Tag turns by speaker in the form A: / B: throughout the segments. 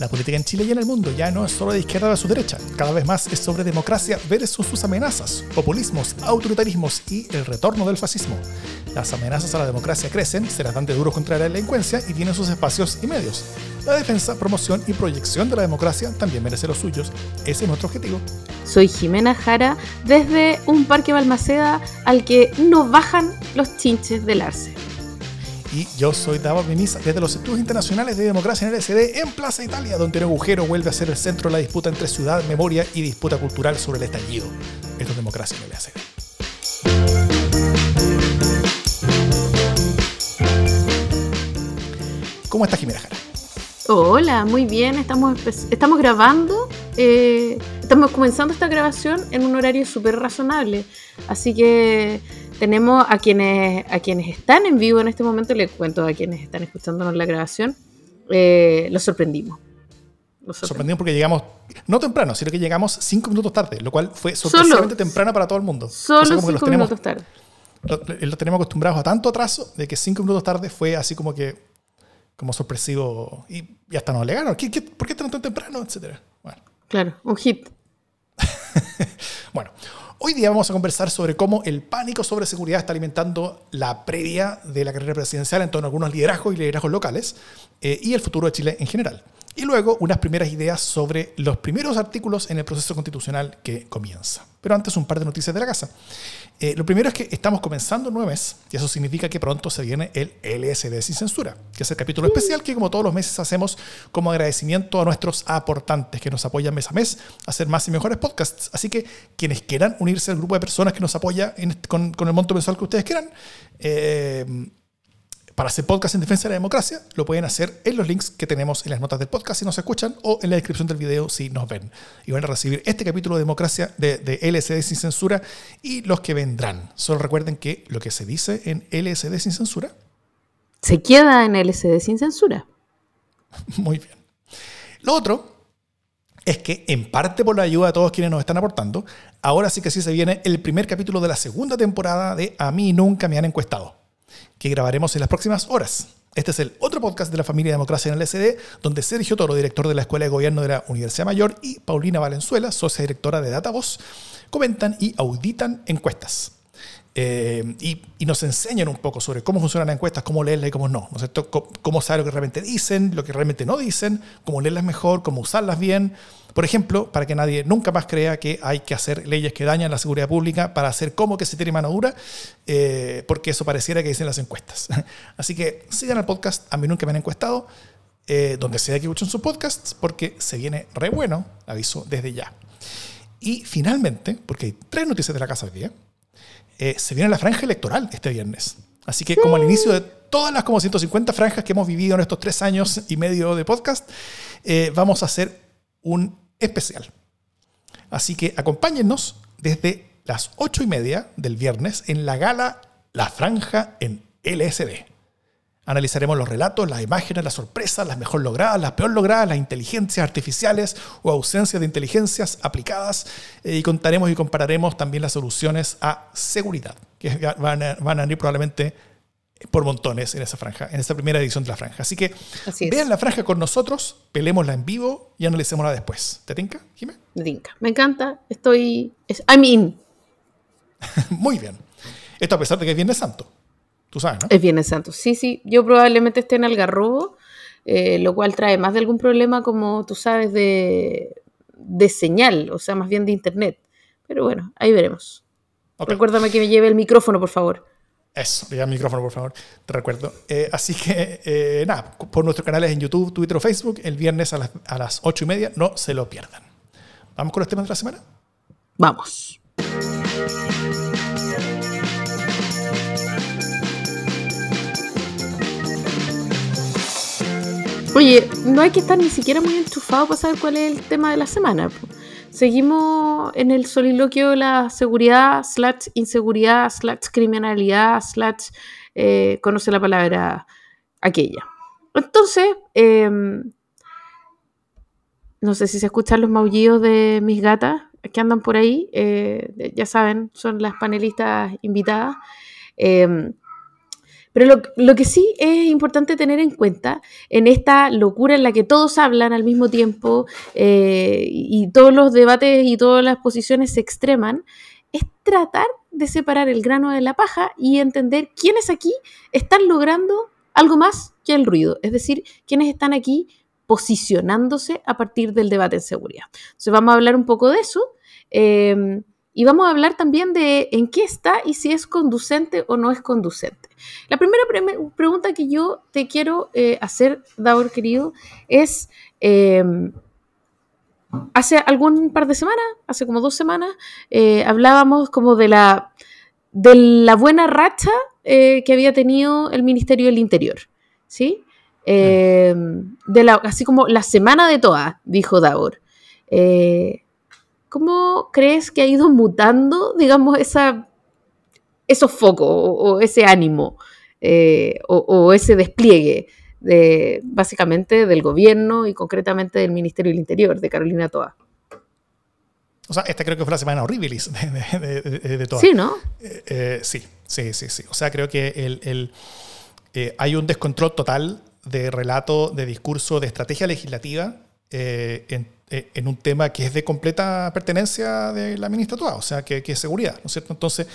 A: La política en Chile y en el mundo ya no es solo de izquierda su derecha, cada vez más es sobre democracia versus sus amenazas, populismos, autoritarismos y el retorno del fascismo. Las amenazas a la democracia crecen, se las dan de duros contra la delincuencia y tienen sus espacios y medios. La defensa, promoción y proyección de la democracia también merece los suyos. Ese es nuestro objetivo.
B: Soy Jimena Jara desde un parque Balmaceda al que no bajan los chinches del arce.
A: Y yo soy Davos Mimisa desde los estudios internacionales de democracia en LSD en Plaza Italia, donde el agujero vuelve a ser el centro de la disputa entre ciudad, memoria y disputa cultural sobre el estallido. Esto es democracia en LSD. ¿Cómo estás, Jimena Jara?
B: Hola, muy bien. Estamos, estamos grabando, eh, estamos comenzando esta grabación en un horario súper razonable. Así que tenemos a quienes, a quienes están en vivo en este momento, les cuento a quienes están escuchándonos la grabación, eh, los sorprendimos.
A: Los sorprendimos porque llegamos, no temprano, sino que llegamos cinco minutos tarde, lo cual fue sorpresivamente temprano para todo el mundo.
B: Solo cinco minutos tarde.
A: Lo, lo, tenemos acostumbrados a tanto atraso de que cinco minutos tarde fue así como que como sorpresivo y, hasta nos alegaron. ¿Qué, qué, por qué tan temprano? Etcétera.
B: Bueno. Claro, un hit.
A: bueno, Hoy día vamos a conversar sobre cómo el pánico sobre seguridad está alimentando la previa de la carrera presidencial en torno a algunos liderazgos y liderazgos locales eh, y el futuro de Chile en general. Y luego unas primeras ideas sobre los primeros artículos en el proceso constitucional que comienza. Pero antes un par de noticias de la casa. Eh, lo primero es que estamos comenzando un nuevo mes y eso significa que pronto se viene el LSD sin censura, que es el capítulo especial que como todos los meses hacemos como agradecimiento a nuestros aportantes que nos apoyan mes a mes a hacer más y mejores podcasts. Así que quienes quieran unirse al grupo de personas que nos apoya con, con, el monto mensual que ustedes quieran, eh, para hacer podcast en defensa de la democracia, lo pueden hacer en los links que tenemos en las notas del podcast si nos escuchan o en la descripción del video si nos ven. Y van a recibir este capítulo de democracia de, de LSD sin censura y los que vendrán. Solo recuerden que lo que se dice en LSD sin censura
B: se queda en LSD sin censura.
A: Muy bien. Lo otro es que, en parte por la ayuda de todos quienes nos están aportando, ahora sí que sí se viene el primer capítulo de la segunda temporada de A mí nunca me han encuestado que grabaremos en las próximas horas. Este es el otro podcast de la familia Democracia en el SD, donde Sergio Toro, director de la Escuela de Gobierno de la Universidad Mayor, y Paulina Valenzuela, socia directora de Datavoz, comentan y auditan encuestas. Eh, y, nos enseñan un poco sobre cómo funcionan las encuestas, cómo leerlas y cómo no, ¿no es cierto? Cómo saber lo que realmente dicen, lo que realmente no dicen, cómo leerlas mejor, cómo usarlas bien. Por ejemplo, para que nadie nunca más crea que hay que hacer leyes que dañan la seguridad pública para hacer como que se tiene mano dura, eh, porque eso pareciera que dicen las encuestas. Así que sigan el podcast, a mí nunca me han encuestado, eh, donde sea que escuchen sus podcasts, porque se viene re bueno, aviso desde ya. Y finalmente, porque hay tres noticias de la casa de día, eh, se viene la franja electoral este viernes. Así que como al inicio de todas las como 150 franjas que hemos vivido en estos tres años y medio de podcast, eh, vamos a hacer un especial. Así que acompáñennos desde las ocho y media del viernes en la gala La Franja en LSD. Analizaremos los relatos, las imágenes, las sorpresas, las mejor logradas, las peor logradas, las inteligencias artificiales o ausencia de inteligencias aplicadas eh, y contaremos y compararemos también las soluciones a seguridad, que van a, van a ir probablemente por montones en esa franja, en esa primera edición de la franja. Así que vean la franja con nosotros, pelémosla en vivo y analicémosla después. ¿Te tinca, Jimé?
B: Me tinca. Me encanta. Estoy. I'm in.
A: Muy bien. Esto a pesar de que es Viernes Santo. Tú sabes, ¿no?
B: Es Viernes Santo. Sí, sí. Yo probablemente esté en Algarrobo, eh, lo cual trae más de algún problema, como tú sabes, de, de señal, o sea, más bien de internet. Pero bueno, ahí veremos. Recuérdame que me lleve el micrófono, por favor.
A: Eso, lleva el micrófono, por favor, te recuerdo. Eh, así que, eh, nada, por nuestros canales en YouTube, Twitter o Facebook, el viernes a las, a las 8 y media, no se lo pierdan. ¿Vamos con los temas de la semana?
B: Vamos. Oye, no hay que estar ni siquiera muy enchufado para saber cuál es el tema de la semana. Seguimos en el soliloquio la seguridad, slash inseguridad, slash criminalidad, slash eh, conoce la palabra aquella. Entonces, em, no sé si se escuchan los maullidos de mis gatas que andan por ahí. Eh, ya saben, son las panelistas invitadas. Em, pero lo, que sí es importante tener en cuenta en esta locura en la que todos hablan al mismo tiempo eh, y todos los debates y todas las posiciones se extreman, es tratar de separar el grano de la paja y entender quiénes aquí están logrando algo más que el ruido, es decir, quiénes están aquí posicionándose a partir del debate en seguridad. Entonces vamos a hablar un poco de eso. Eh, y vamos a hablar también de en qué está y si es conducente o no es conducente. La primera pregunta que yo te quiero eh, hacer, Daur querido, es, em, hace algún par de semanas, hace como dos semanas, eh, hablábamos como de la, de la buena racha eh, que había tenido el Ministerio del Interior, ¿sí? Em, de la, así como la semana de todas, dijo Daur. ¿Cómo crees que ha ido mutando, digamos, esa, esos focos o, ese ánimo eh, o, ese despliegue de, básicamente del gobierno y concretamente del Ministerio del Interior de Carolina Toa?
A: O sea, esta creo que fue la semana horrible de, de,
B: Sí, ¿no?
A: Eh, eh, sí, sí, sí, sí. O sea, creo que el, hay un descontrol total de relato, de discurso, de estrategia legislativa eh, en un tema que es de completa pertenencia de la ministra o sea, que, es seguridad, ¿no es cierto? Entonces,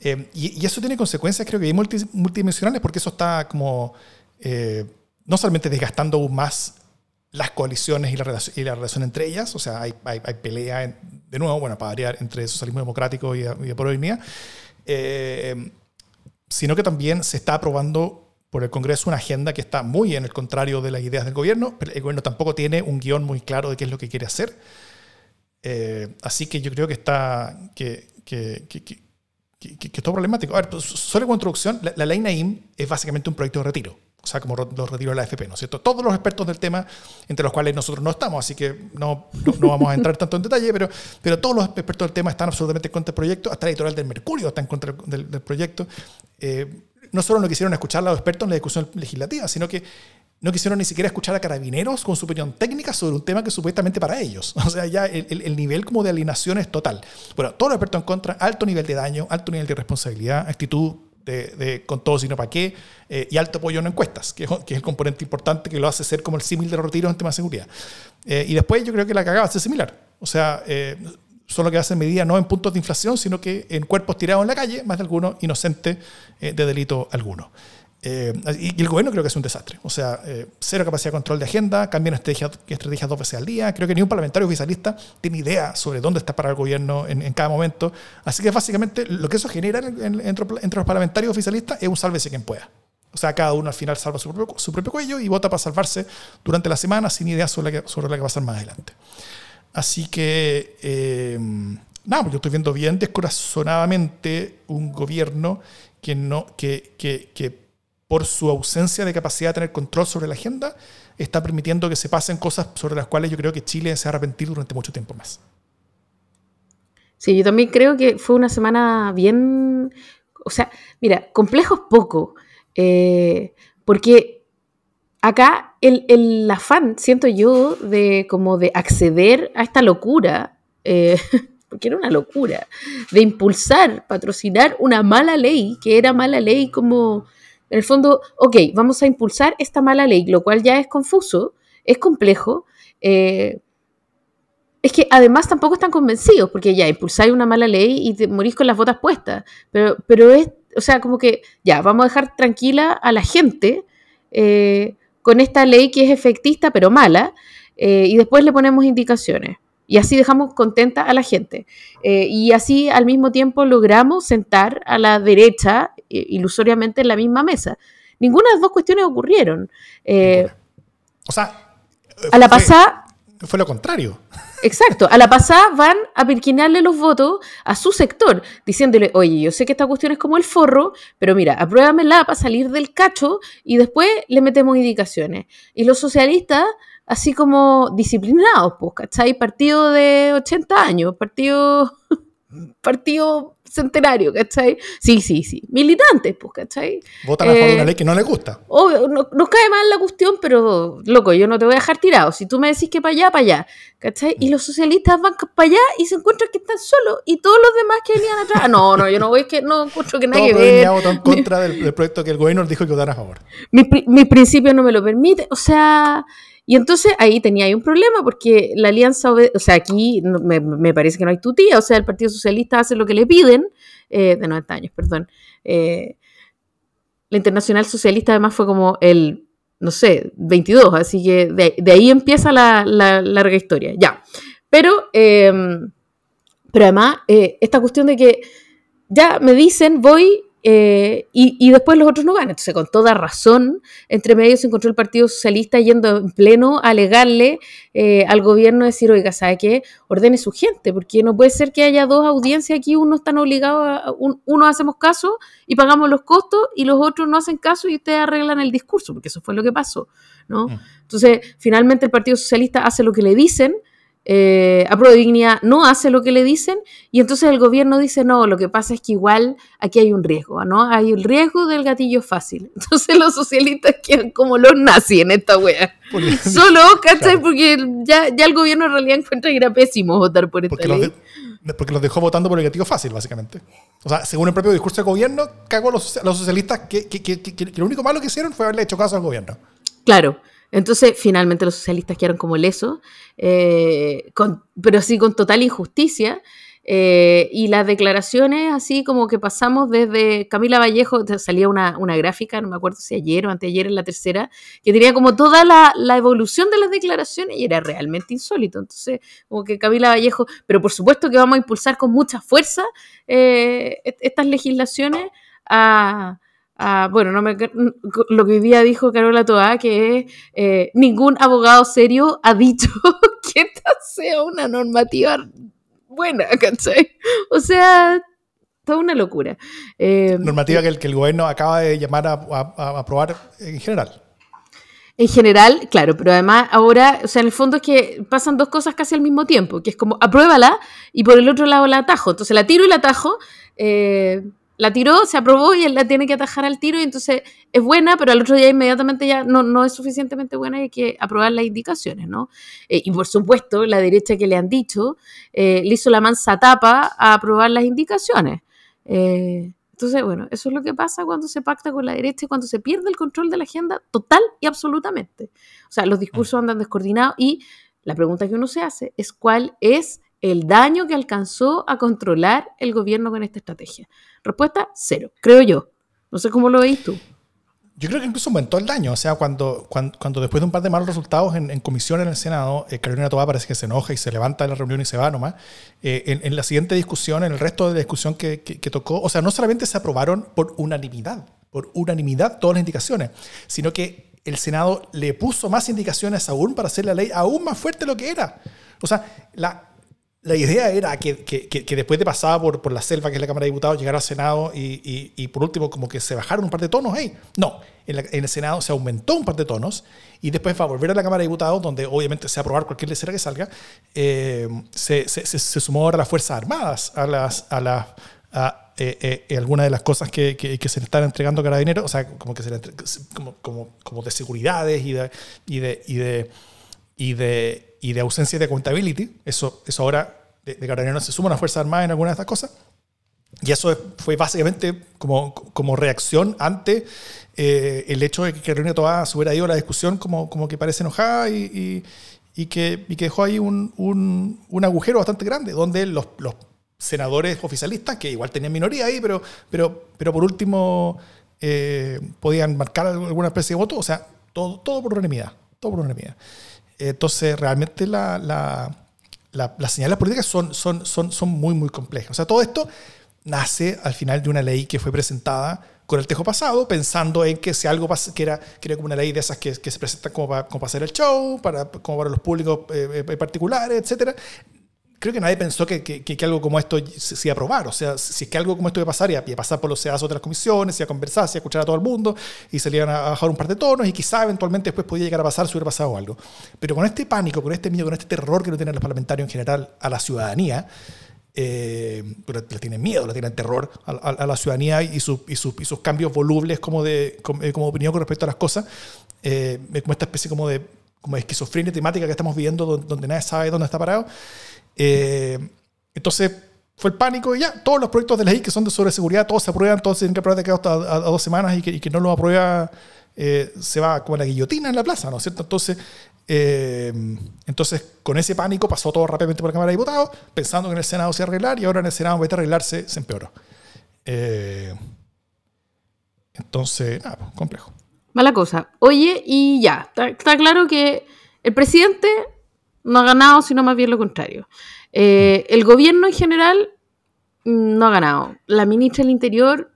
A: eh, y, eso tiene consecuencias, creo que multidimensionales, porque eso está como eh, no solamente desgastando aún más las coaliciones y la, relación, y la relación entre ellas, o sea, hay, hay, pelea, de nuevo, bueno, para variar, entre socialismo democrático y, y de eh, sino que también se está aprobando por el Congreso una agenda que está muy en el contrario de las ideas del gobierno, pero el gobierno tampoco tiene un guion muy claro de qué es lo que quiere hacer. Eh, así que yo creo que está que, que, que, que, es todo problemático. A ver, pues, solo como introducción, la, ley Naim es básicamente un proyecto de retiro, o sea, como los retiros de la AFP, ¿no es cierto? Todos los expertos del tema, entre los cuales nosotros no estamos, así que no, no, vamos a entrar tanto en detalle, pero, pero todos los expertos del tema están absolutamente en contra del proyecto, hasta la editorial del Mercurio está en contra del, del proyecto. Eh, no solo no quisieron escuchar a los expertos en la discusión legislativa, sino que no quisieron ni siquiera escuchar a carabineros con su opinión técnica sobre un tema que supuestamente para ellos. O sea, ya el, nivel como de alienación es total. Bueno, todos los expertos en contra, alto nivel de daño, alto nivel de responsabilidad, actitud de, con todo sino para qué, eh, y alto apoyo en encuestas, que, es el componente importante que lo hace ser como el símil de los retiros en temas de seguridad. Eh, y después yo creo que la cagada es similar. O sea, eh, solo que hace medida no en puntos de inflación, sino que en cuerpos tirados en la calle, más de algunos inocentes eh, de delito alguno. Eh, y, el gobierno creo que es un desastre. O sea, eh, cero capacidad de control de agenda, cambian estrategias estrategia dos veces al día. Creo que ni un parlamentario oficialista tiene idea sobre dónde está para el gobierno en, cada momento. Así que básicamente lo que eso genera entre, los parlamentarios oficialistas es un sálvese quien pueda. O sea, cada uno al final salva su propio, su propio cuello y vota para salvarse durante la semana sin idea sobre lo que, que va a pasar más adelante. Así que, eh, nada, pues yo estoy viendo bien descorazonadamente un gobierno que, no, que, que, que por su ausencia de capacidad de tener control sobre la agenda, está permitiendo que se pasen cosas sobre las cuales yo creo que Chile se va a durante mucho tiempo más.
B: Sí, yo también creo que fue una semana bien, o sea, mira, complejos poco, eh, porque acá el, afán, siento yo, de como de acceder a esta locura, eh, porque era una locura, de impulsar, patrocinar una mala ley, que era mala ley como, en el fondo, ok, vamos a impulsar esta mala ley, lo cual ya es confuso, es complejo. Eh, es que además tampoco están convencidos, porque ya impulsáis una mala ley y te morís con las botas puestas. Pero, pero es, o sea, como que ya, vamos a dejar tranquila a la gente eh, con esta ley que es efectista pero mala, eh, y después le ponemos indicaciones. Y así dejamos contenta a la gente. Eh, y así al mismo tiempo logramos sentar a la derecha eh, ilusoriamente en la misma mesa. Ninguna de las dos cuestiones ocurrieron.
A: o sea,
B: a la pasada
A: fue lo contrario.
B: Exacto. A la pasada van a perquinarle los votos a su sector, diciéndole, oye, yo sé que esta cuestión es como el forro, pero mira, apruébamela para salir del cacho y después le metemos indicaciones. Y los socialistas, así como disciplinados, pues, ¿cachai? Partido de 80 años, partido partido centenario, ¿cachai? Sí, sí, sí. Militantes, pues, ¿cachai?
A: Votan a favor de una ley que no les gusta.
B: Obvio, no, nos cae mal la cuestión, pero, loco, yo no te voy a dejar tirado. Si tú me decís que para allá, para allá, ¿cachai? Y los socialistas van para allá y se encuentran que están solos y todos los demás que venían atrás. No, no, yo no voy, que no encuentro que nadie
A: ve. en contra del, proyecto que el gobierno dijo que votara a favor.
B: Mi, mi principio no me lo permite, o sea... Y entonces ahí tenía ahí un problema porque la alianza, o sea, aquí me, parece que no hay tutía, o sea, el Partido Socialista hace lo que le piden, eh, de 90 años, perdón. Eh, la Internacional Socialista además fue como el, no sé, 22, así que de, ahí empieza la, larga historia, ya. Pero, em, pero además, eh, esta cuestión de que ya me dicen, voy eh, y, después los otros no ganan. Entonces, con toda razón, entre medio se encontró el Partido Socialista yendo en pleno a alegarle eh, al gobierno, decir, oiga, ¿sabe qué? Ordene su gente, porque no puede ser que haya dos audiencias aquí, uno están obligados, a, uno hacemos caso y pagamos los costos, y los otros no hacen caso y ustedes arreglan el discurso, porque eso fue lo que pasó, ¿no? Mm. Entonces, finalmente el Partido Socialista hace lo que le dicen, eh, a Dignidad no hace lo que le dicen y entonces el gobierno dice, no, lo que pasa es que igual aquí hay un riesgo, ¿no? Hay el riesgo del gatillo fácil. Entonces los socialistas quedan como los nazis en esta wea. Solo, ¿cachai? Porque ya, ya el gobierno en realidad encuentra que era pésimo votar por esta
A: porque
B: ley.
A: Los porque los dejó votando por el gatillo fácil, básicamente. O sea, según el propio discurso del gobierno, cagó a los, los socialistas que, que, que, que, lo único malo que hicieron fue haberle hecho caso al gobierno.
B: Claro. Entonces, finalmente los socialistas quedaron como lesos, eh, pero sí con total injusticia. Eh, y las declaraciones, así como que pasamos desde Camila Vallejo, salía una, gráfica, no me acuerdo si ayer o anteayer en la tercera, que tenía como toda la, evolución de las declaraciones y era realmente insólito. Entonces, como que Camila Vallejo, pero por supuesto que vamos a impulsar con mucha fuerza eh, estas legislaciones a, Ah, bueno, no me, lo que hoy día dijo Carola Toa, que eh, ningún abogado serio ha dicho que esta sea una normativa buena, ¿cachai? O sea, toda una locura.
A: Eh, normativa que el, que el gobierno acaba de llamar a, aprobar en general.
B: En general, claro, pero además ahora, o sea, en el fondo es que pasan dos cosas casi al mismo tiempo, que es como apruébala y por el otro lado la atajo. Entonces la tiro y la atajo. Eh, la tiró, se aprobó y él la tiene que atajar al tiro y entonces es buena, pero al otro día inmediatamente ya no, no es suficientemente buena y hay que aprobar las indicaciones, ¿no? Eh, y por supuesto, la derecha que le han dicho eh, le hizo la mansa tapa a aprobar las indicaciones. Eh, entonces, bueno, eso es lo que pasa cuando se pacta con la derecha y cuando se pierde el control de la agenda total y absolutamente. O sea, los discursos andan descoordinados y la pregunta que uno se hace es cuál es el daño que alcanzó a controlar el gobierno con esta estrategia. Respuesta, cero, creo yo. No sé cómo lo veis tú.
A: Yo creo que incluso aumentó el daño. O sea, cuando, cuando, después de un par de malos resultados en, comisión en el Senado, eh, Carolina Toa parece que se enoja y se levanta de la reunión y se va nomás. Eh, en, la siguiente discusión, en el resto de la discusión que, que, tocó, o sea, no solamente se aprobaron por unanimidad, por unanimidad todas las indicaciones, sino que el Senado le puso más indicaciones aún para hacer la ley aún más fuerte de lo que era. O sea, la, la idea era que, que, que, después de pasar por, por la selva, que es la Cámara de Diputados, llegara al Senado y, y, y, por último como que se bajaron un par de tonos. Hey, no, en, el Senado se aumentó un par de tonos y después va a volver a la Cámara de Diputados, donde obviamente se va a aprobar cualquier lecera que salga, eh, se, se, se, sumó ahora las Fuerzas Armadas, a las... A las a, eh, eh, algunas de las cosas que, que, se le están entregando a Carabineros, o sea, como que se le como, como, como de seguridades y de, y de, y de, y de y de ausencia de accountability. Eso, eso ahora de, de se suma una Fuerza Armada en alguna de estas cosas. Y eso fue básicamente como, como reacción ante eh, el hecho de que Carolina Toa se hubiera ido a la discusión como, como que parece enojada y, y, que, y que, dejó ahí un, un, un, agujero bastante grande, donde los, los, senadores oficialistas, que igual tenían minoría ahí, pero, pero, pero por último eh, podían marcar alguna especie de voto, o sea, todo, todo por unanimidad, todo por unanimidad. Entonces, realmente la, las señales políticas son, son, son, son muy, muy complejas. O sea, todo esto nace al final de una ley que fue presentada con el tejo pasado, pensando en que si algo que era, que era como una ley de esas que, que se presentan como para, como para hacer el show, para, como para los públicos eh, eh, particulares, etcétera, creo que nadie pensó que, que, que, algo como esto se, iba a aprobar. O sea, si es que algo como esto iba a pasar, iba, a pasar por los sedazos de las comisiones, iba a conversar, iba a escuchar a todo el mundo, y se le iban a bajar un par de tonos, y quizá eventualmente después podía llegar a pasar si hubiera pasado algo. Pero con este pánico, con este miedo, con este terror que no tienen los parlamentarios en general a la ciudadanía, eh, le tienen miedo, le tienen terror a, la ciudadanía y, y, sus cambios volubles como, de, eh, como, opinión con respecto a las cosas, eh, como esta especie como de, como esquizofrenia temática que estamos viviendo donde, nadie sabe dónde está parado. entonces fue el pánico y ya, todos los proyectos de ley que son de sobre seguridad, todos se aprueban, todos tienen que aprobar de hasta a, dos semanas y que, no lo aprueba se va como la guillotina en la plaza, ¿no es cierto? Entonces, eh, entonces, con ese pánico pasó todo rápidamente por la Cámara de Diputados, pensando que en el Senado se arreglar y ahora en el Senado, en vez de arreglarse, se empeoró. Eh, entonces, nada, pues, complejo.
B: Mala cosa. Oye, y ya, está, claro que el presidente no ha ganado, sino más bien lo contrario. Eh, el gobierno en general mm, no ha ganado. La ministra del Interior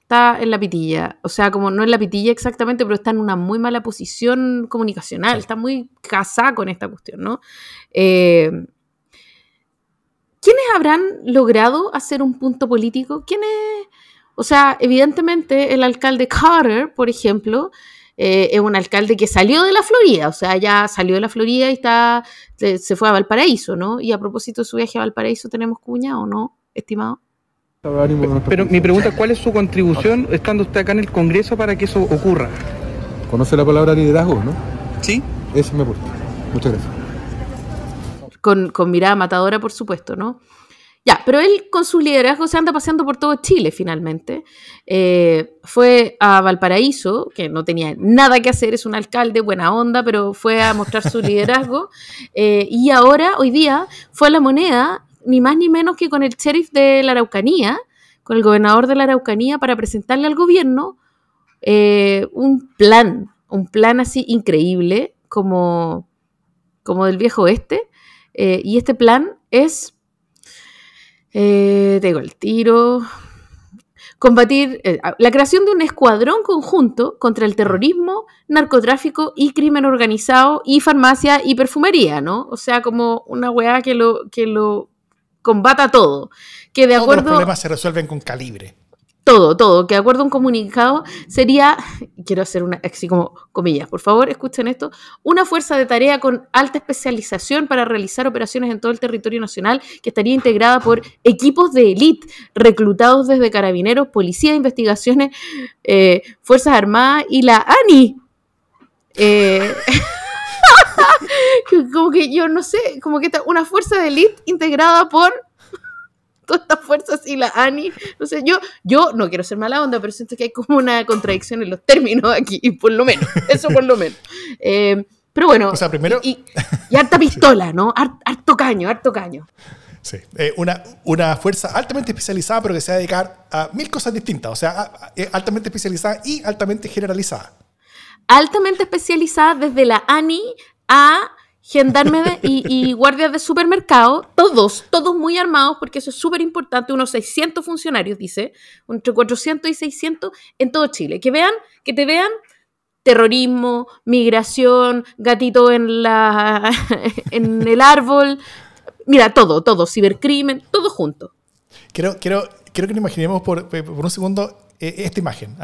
B: está en la pitilla. O sea, como no en la pitilla exactamente, pero está en una muy mala posición comunicacional. Está muy casada con esta cuestión, ¿no? Eh, ¿Quiénes habrán logrado hacer un punto político? ¿Quiénes? O sea, evidentemente el alcalde Carter, por ejemplo, eh, es un alcalde que salió de la Florida, o sea, ya salió de la Florida y está, se, fue a Valparaíso, ¿no? Y a propósito de su viaje a Valparaíso, ¿tenemos cuña o no, estimado?
C: Pero mi pregunta, ¿cuál es su contribución estando usted acá en el Congreso para que eso ocurra?
D: ¿Conoce la palabra liderazgo, no?
C: Sí.
D: Eso me gusta. Muchas gracias.
B: Con, con mirada matadora, por supuesto, ¿no? Ya, pero él con su liderazgo se anda paseando por todo Chile finalmente. Eh, fue a Valparaíso, que no tenía nada que hacer, es un alcalde, buena onda, pero fue a mostrar su liderazgo. Eh, y ahora, hoy día, fue a la moneda ni más ni menos que con el sheriff de la Araucanía, con el gobernador de la Araucanía, para presentarle al gobierno eh, un plan, un plan así increíble como, como del viejo oeste. Y este plan es, eh, tengo el tiro, combatir la creación de un escuadrón conjunto contra el terrorismo, narcotráfico y crimen organizado y farmacia y perfumería, ¿no? O sea, como una weá que lo, que lo combata todo. Que de
A: Todos
B: acuerdo,
A: los problemas se resuelven con calibre.
B: Todo, todo. Que de acuerdo a un comunicado sería, quiero hacer una, así como comillas, por favor, escuchen esto, una fuerza de tarea con alta especialización para realizar operaciones en todo el territorio nacional que estaría integrada por equipos de élite reclutados desde carabineros, policía de investigaciones, eh, Fuerzas Armadas y la ANI. Eh, como que yo no sé, como que está una fuerza de élite integrada por todas estas fuerzas y la ANI. No sé, yo, yo no quiero ser mala onda, pero siento que hay como una contradicción en los términos aquí, por lo menos. Eso por lo menos. Eh, pero bueno.
A: O sea, primero.
B: Y, harta pistola, ¿no? harto caño, harto caño.
A: Sí, eh, una, una fuerza altamente especializada, pero que se va a dedicar a mil cosas distintas. O sea, altamente especializada y altamente generalizada.
B: Altamente especializada desde la ANI a gendarmes y, guardias de supermercado, todos, todos muy armados, porque eso es súper importante, unos 600 funcionarios, dice, entre 400 y 600 en todo Chile. Que vean, que te vean terrorismo, migración, gatito en, la, en el árbol, mira, todo, todo, cibercrimen, todo junto.
A: Quiero, quiero, quiero que nos imaginemos por, un segundo eh, esta imagen.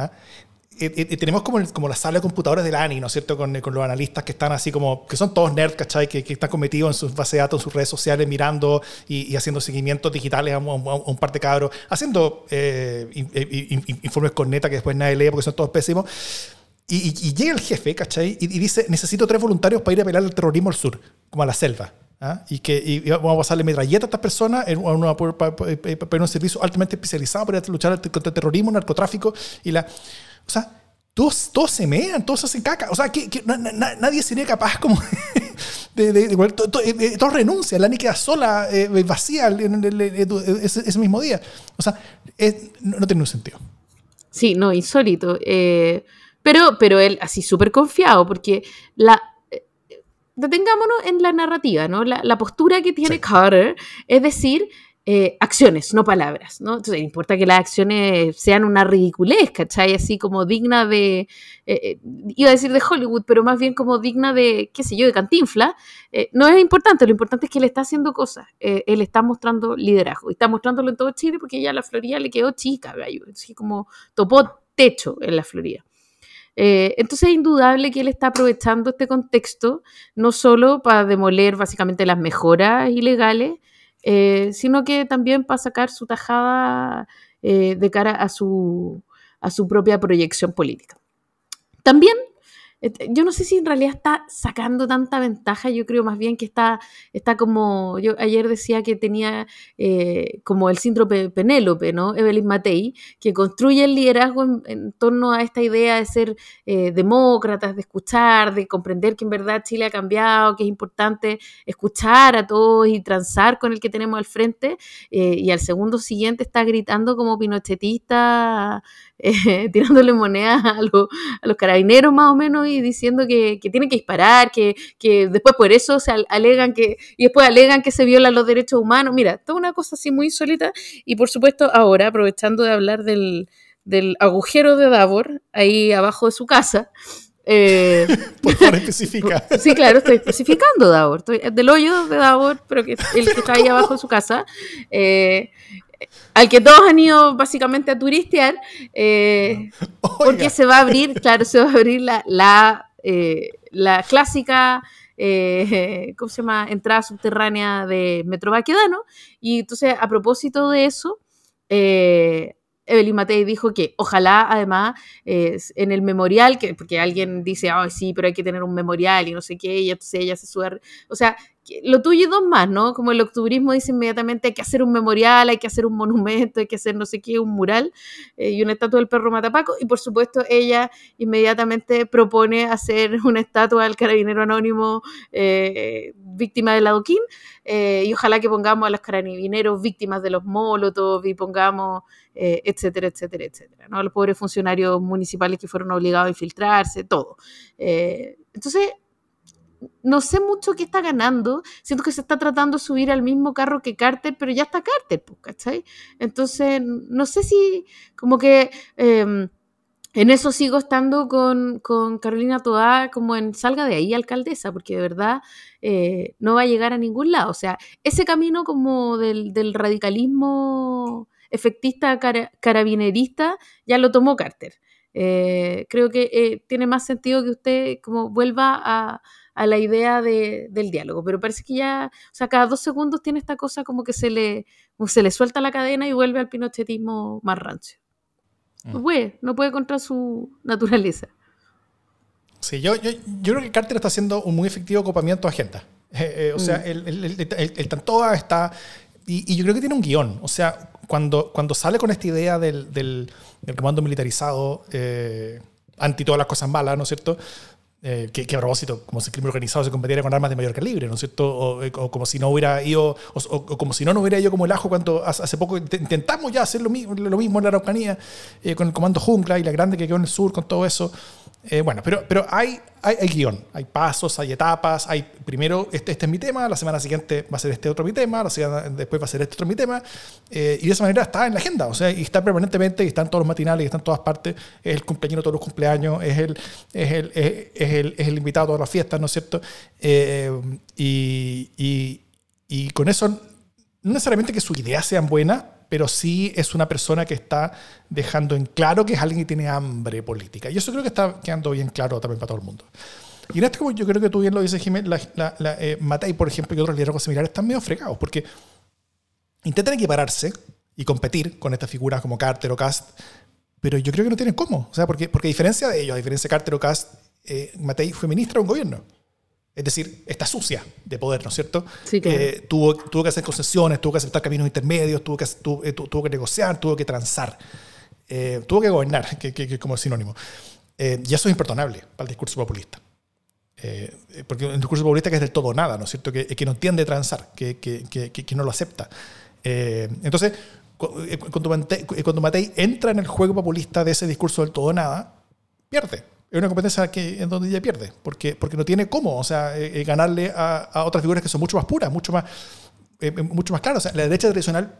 A: ¿Ah? tenemos como, como la sala de computadores del ANI, ¿no es cierto? Con, con, los analistas que están así como, que son todos nerds, ¿cachai? Que, que están cometidos en sus bases de datos, en sus redes sociales, mirando y, haciendo seguimientos digitales a, un par de cabros, haciendo eh, informes con neta que después nadie lee porque son todos pésimos. Y, llega el jefe, ¿cachai? Y, dice, necesito tres voluntarios para ir a pelear al terrorismo al sur, como a la selva. ¿ah? Y que vamos a pasarle metralleta a estas personas en una, para, un servicio altamente especializado para luchar contra el terrorismo, narcotráfico y la... O sea, todos, todos se mean, todos hacen caca. O sea, que, nadie sería capaz como de... de, de, todos renuncian, la ni queda sola, eh, vacía ese, mismo día. O sea, no, tiene un sentido.
B: Sí, no, insólito. Eh, pero, pero él así súper confiado, porque la... Eh, detengámonos en la narrativa, ¿no? La, postura que tiene Carter es decir, eh, acciones, no palabras, ¿no? Entonces, importa que las acciones sean una ridiculez, ¿cachai? Así como digna de, eh, eh, iba a decir de Hollywood, pero más bien como digna de, qué sé yo, de cantinfla. no es importante, lo importante es que él está haciendo cosas, él está mostrando liderazgo, y está mostrándolo en todo Chile porque ya la Florida le quedó chica, así como topó techo en la Florida. entonces es indudable que él está aprovechando este contexto no solo para demoler básicamente las mejoras ilegales, eh, sino que también para sacar su tajada eh, de cara a su, a su propia proyección política. También yo no sé si en realidad está sacando tanta ventaja, yo creo más bien que está, está como, yo ayer decía que tenía eh, como el síndrome Penélope, ¿no? Evelyn Matei, que construye el liderazgo en, torno a esta idea de ser eh, demócratas, de escuchar, de comprender que en verdad Chile ha cambiado, que es importante escuchar a todos y transar con el que tenemos al frente, eh, y al segundo siguiente está gritando como pinochetista eh, tirándole monedas a, los carabineros más o menos y diciendo que, tienen que disparar, que, después por eso se alegan que, y después alegan que se violan los derechos humanos. Mira, toda una cosa así muy insólita y por supuesto ahora, aprovechando de hablar del, agujero de Davor, ahí abajo de su casa,
A: eh, por favor, especifica.
B: Sí, claro, estoy especificando Davor. Estoy, del hoyo de Davor, pero que el que está ahí abajo de su casa. Eh, al que todos han ido básicamente a turistear, eh, porque se va a abrir, claro, se va a abrir la, la, eh, clásica, eh, ¿cómo se llama?, entrada subterránea de Metro Baquedano. Y entonces, a propósito de eso, Evelyn Matei dijo que ojalá además en el memorial, que, porque alguien dice, ay, sí, pero hay que tener un memorial y no sé qué, y entonces ella se sube, o sea, lo tuyo y dos más, ¿no? Como el octubrismo dice inmediatamente hay que hacer un memorial, hay que hacer un monumento, hay que hacer no sé qué, un mural eh, y una estatua del perro Matapaco. Y por supuesto ella inmediatamente propone hacer una estatua del carabinero anónimo eh, víctima del adoquín. Eh, y ojalá que pongamos a los carabineros víctimas de los molotov y pongamos, etcétera, etcétera, etcétera. ¿no? Los pobres funcionarios municipales que fueron obligados a infiltrarse, todo. entonces, no sé mucho qué está ganando. Siento que se está tratando de subir al mismo carro que Carter, pero ya está Carter, pues, ¿cachai? Entonces, no sé si como que em, en eso sigo estando con, Carolina Toá como en salga de ahí alcaldesa, porque de verdad eh, no va a llegar a ningún lado. O sea, ese camino como del, radicalismo efectista carabinerista ya lo tomó Carter. Eh, creo que eh, tiene más sentido que usted como vuelva a, a la idea de, del diálogo. Pero parece que ya, o sea, cada dos segundos tiene esta cosa como que se le, se le suelta la cadena y vuelve al pinochetismo más rancio. No mm. puede, no puede contra su naturaleza.
A: Sí, yo, yo, yo, creo que Carter está haciendo un muy efectivo ocupamiento de agenda. Eh, eh, o sea, el, el, el, el, Tantoa está... Y, y, yo creo que tiene un guion. O sea, cuando, cuando sale con esta idea del, del, del comando militarizado, eh, anti todas las cosas malas, ¿no es cierto? Eh, que, a propósito, como si el crimen organizado se combatiera con armas de mayor calibre, ¿no es cierto? O, eh, como si no hubiera ido, o, como si no nos hubiera ido como el ajo cuando hace poco intentamos ya hacer lo mismo, lo mismo en la Araucanía, eh, con el comando Jungla y la grande que quedó en el sur, con todo eso. Eh, bueno, pero, pero hay, hay, guion, hay pasos, hay etapas, hay primero este, este es mi tema, la semana siguiente va a ser este otro mi tema, la semana después va a ser este otro mi tema, eh, y de esa manera está en la agenda, o sea, y está permanentemente, y están todos los matinales, y está en todas partes, es el cumpleaños todos los cumpleaños, es el, es el, es, el, es el invitado a todas las fiestas, ¿no es cierto? Eh, y, y, y con eso, no necesariamente que sus ideas sean buenas, pero sí es una persona que está dejando en claro que es alguien que tiene hambre política. Y eso creo que está quedando bien claro también para todo el mundo. Y en este yo creo que tú bien lo dices, Jiménez, la, la, eh, Matei, por ejemplo, y otros liderazgos similares están medio fregados, porque intentan equipararse y competir con estas figuras como Carter o Cast, pero yo creo que no tienen cómo. O sea, porque, porque a diferencia de ellos, a diferencia de Carter o Cast, eh, Matei fue ministra de un gobierno. Es decir, está sucia de poder, ¿no es cierto?
B: Sí,
A: eh, tuvo, tuvo que hacer concesiones, tuvo que aceptar caminos intermedios, tuvo que, eh, tuvo, que negociar, tuvo que transar, eh, tuvo que gobernar, que, que, como sinónimo. y eso es imperdonable para el discurso populista. porque un discurso populista que es del todo nada, ¿no es cierto? Que, que no entiende transar, que, que no lo acepta. entonces, cuando Matei, cuando Matei entra en el juego populista de ese discurso del todo nada, pierde es una competencia que, en donde ella pierde, porque, porque no tiene cómo, o sea, eh, eh, ganarle a, otras figuras que son mucho más puras, mucho más, eh, mucho más claras. La derecha tradicional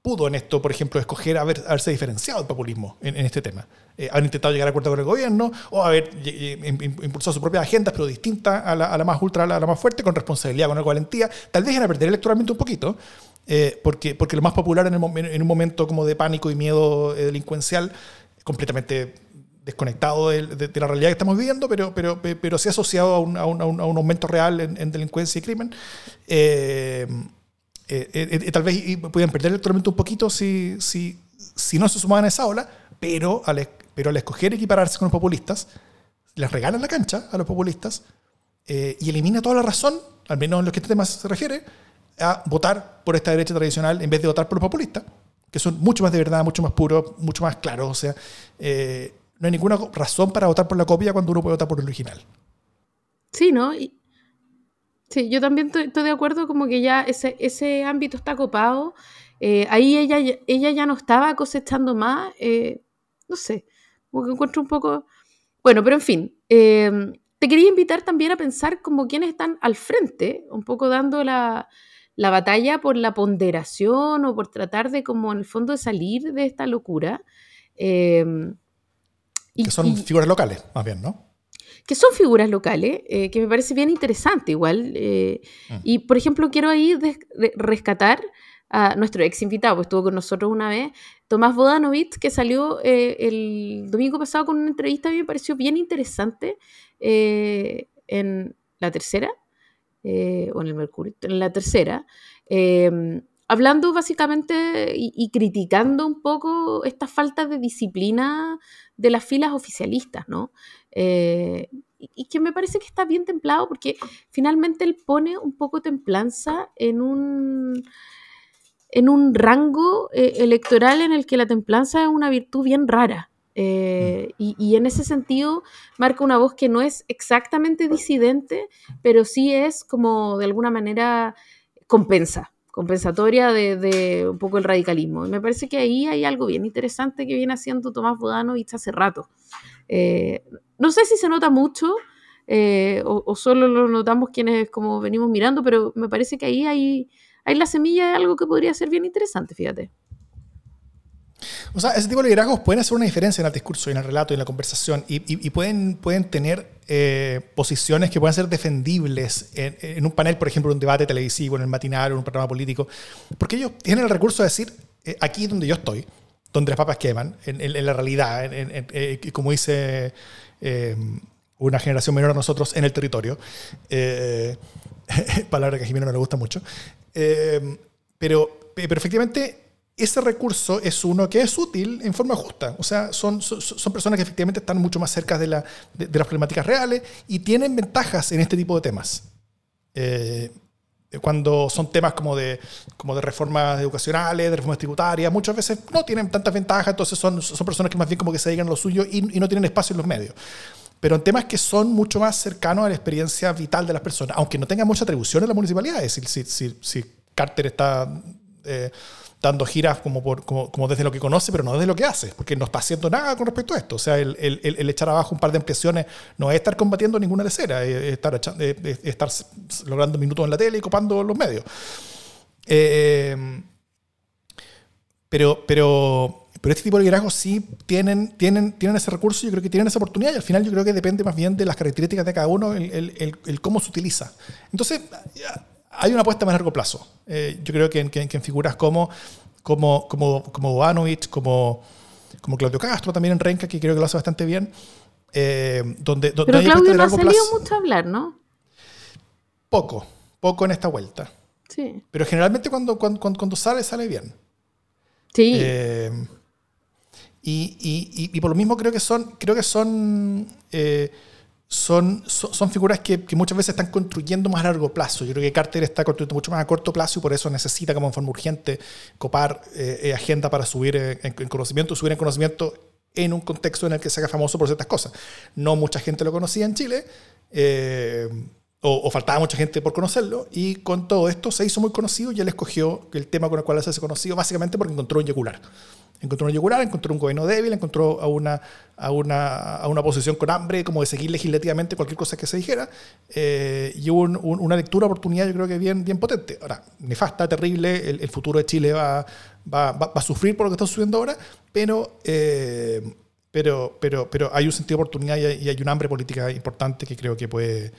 A: pudo en esto, por ejemplo, escoger haber, haberse diferenciado del populismo en, este tema. haber intentado llegar a acuerdo con el gobierno o haber impulsado su propia agenda, pero distinta a la, más ultra, a la, más fuerte, con responsabilidad, con algo valentía. Tal vez a perder electoralmente un poquito, porque, porque lo más popular en, un momento como de pánico y miedo delincuencial, completamente desconectado de, la realidad que estamos viviendo, pero, pero, pero sí asociado a un, a un, a un aumento real en, delincuencia y crimen. Eh, eh, eh, tal vez podían perder electoralmente un poquito si, si, si no se sumaban a esa ola, pero al, pero al escoger equipararse con los populistas, les regalan la cancha a los populistas eh, y elimina toda la razón, al menos en lo que este tema se refiere, a votar por esta derecha tradicional en vez de votar por los populistas, que son mucho más de verdad, mucho más puros, mucho más claros. O sea, no hay ninguna razón para votar por la copia cuando uno puede votar por el original.
B: Sí, ¿no? Sí, yo también estoy, de acuerdo como que ya ese, ese ámbito está copado. Eh, ahí ella, ella ya no estaba cosechando más. eh, no sé, como que encuentro un poco... Bueno, pero en fin, eh, te quería invitar también a pensar como quienes están al frente, un poco dando la, la batalla por la ponderación o por tratar de como en el fondo de salir de esta locura. Y-
A: Que son
B: y-
A: figuras locales, más bien, ¿no?
B: que son figuras locales, eh, que me parece bien interesante igual. eh,
A: Mm.
B: Y, por ejemplo, quiero ahí rescatar a nuestro ex invitado, pues estuvo con nosotros una vez, Tomás Bodanovich, que salió eh, el domingo pasado con una entrevista, a mí me pareció bien interesante en la tercera, o en el Mercurio, en la tercera, hablando básicamente y, y criticando un poco esta falta de disciplina de las filas oficialistas, ¿no? Eh, y, y que me parece que está bien templado porque finalmente él pone un poco templanza en un, en un rango eh, electoral en el que la templanza es una virtud bien rara. Eh, y, y en ese sentido marca una voz que no es exactamente disidente, pero sí es como de alguna manera compensa, compensatoria de, de un poco el radicalismo. Y me parece que ahí hay algo bien interesante que viene haciendo Tomás Bodanovich hace rato. Eh, no sé si se nota mucho eh, o, o solo lo notamos quienes como venimos mirando, pero me parece que ahí hay, hay la semilla de algo que podría ser bien interesante, fíjate.
A: O sea, ese tipo de liderazgos pueden hacer una diferencia en el discurso, y en el relato y en la conversación, y, y- y pueden, pueden tener eh, posiciones que puedan ser defendibles en, en un panel, por ejemplo, en un debate televisivo, en el matinal, en un programa político, porque ellos tienen el recurso de decir, eh, aquí donde yo estoy, donde las papas queman, en, en- en la realidad, eh, como dice eh, una generación menor a nosotros, en el territorio, eh, palabra que a Jimeno no le gusta mucho, eh, pero, efectivamente ese recurso es uno que es útil en forma justa. O sea, son, son, son personas que efectivamente están mucho más cerca de, la, de, de las problemáticas reales y tienen ventajas en este tipo de temas. Eh, cuando son temas como de, como de reformas educacionales, de reformas tributarias, muchas veces no tienen tantas ventajas, entonces son, son personas que más bien como que se dedican a lo suyo y, y no tienen espacio en los medios. Pero en temas que son mucho más cercanos a la experiencia vital de las personas, aunque no tengan mucha atribución en la municipalidad, es decir, si, si, si Carter está eh, dando giras como, desde lo que conoce, pero no desde lo que hace, porque no está haciendo nada con respecto a esto. O sea, el, echar abajo un par de impresiones no es estar combatiendo ninguna lecera, es estar, es- es estar logrando minutos en la tele y copando los medios. Eh, pero, pero, pero este tipo de liderazgos sí tienen, tienen, tienen ese recurso, yo creo que tienen esa oportunidad y al final yo creo que depende más bien de las características de cada uno, el, el- cómo se utiliza. Entonces, hay una apuesta a más largo plazo. Eh, yo creo que en, que en- que en figuras como, como, como, como como, como Claudio Castro también en Renca, que creo que lo hace bastante bien, eh, donde, donde
B: Pero
A: hay
B: Claudio
A: de
B: no ha salido
A: plazo.
B: mucho a hablar, ¿no?
A: Poco, poco en esta vuelta.
B: Sí.
A: Pero generalmente cuando, cuando, cuando, cuando sale, sale bien.
B: Sí.
A: Eh, y, y- y- y por lo mismo creo que son, creo que son, eh, son, son, figuras que, muchas veces están construyendo más a largo plazo. Yo creo que Carter está construyendo mucho más a corto plazo y por eso necesita como en forma urgente copar eh, eh, agenda para subir en, en conocimiento, subir en conocimiento en un contexto en el que se haga famoso por ciertas cosas. No mucha gente lo conocía en Chile. eh, o, o faltaba mucha gente por conocerlo, y con todo esto se hizo muy conocido y él escogió el tema con el cual se hace conocido básicamente porque encontró un yugular. Encontró un yugular, encontró un gobierno débil, encontró a una, a una, a una oposición con hambre, como de seguir legislativamente cualquier cosa que se dijera, eh, y hubo un- un- una lectura, oportunidad, yo creo que bien, bien potente. Ahora, nefasta, terrible, el, el futuro de Chile va, va, va- va a sufrir por lo que está sucediendo ahora, pero, eh, pero, pero, pero hay un sentido de oportunidad y hay, y hay un hambre política importante que creo que puede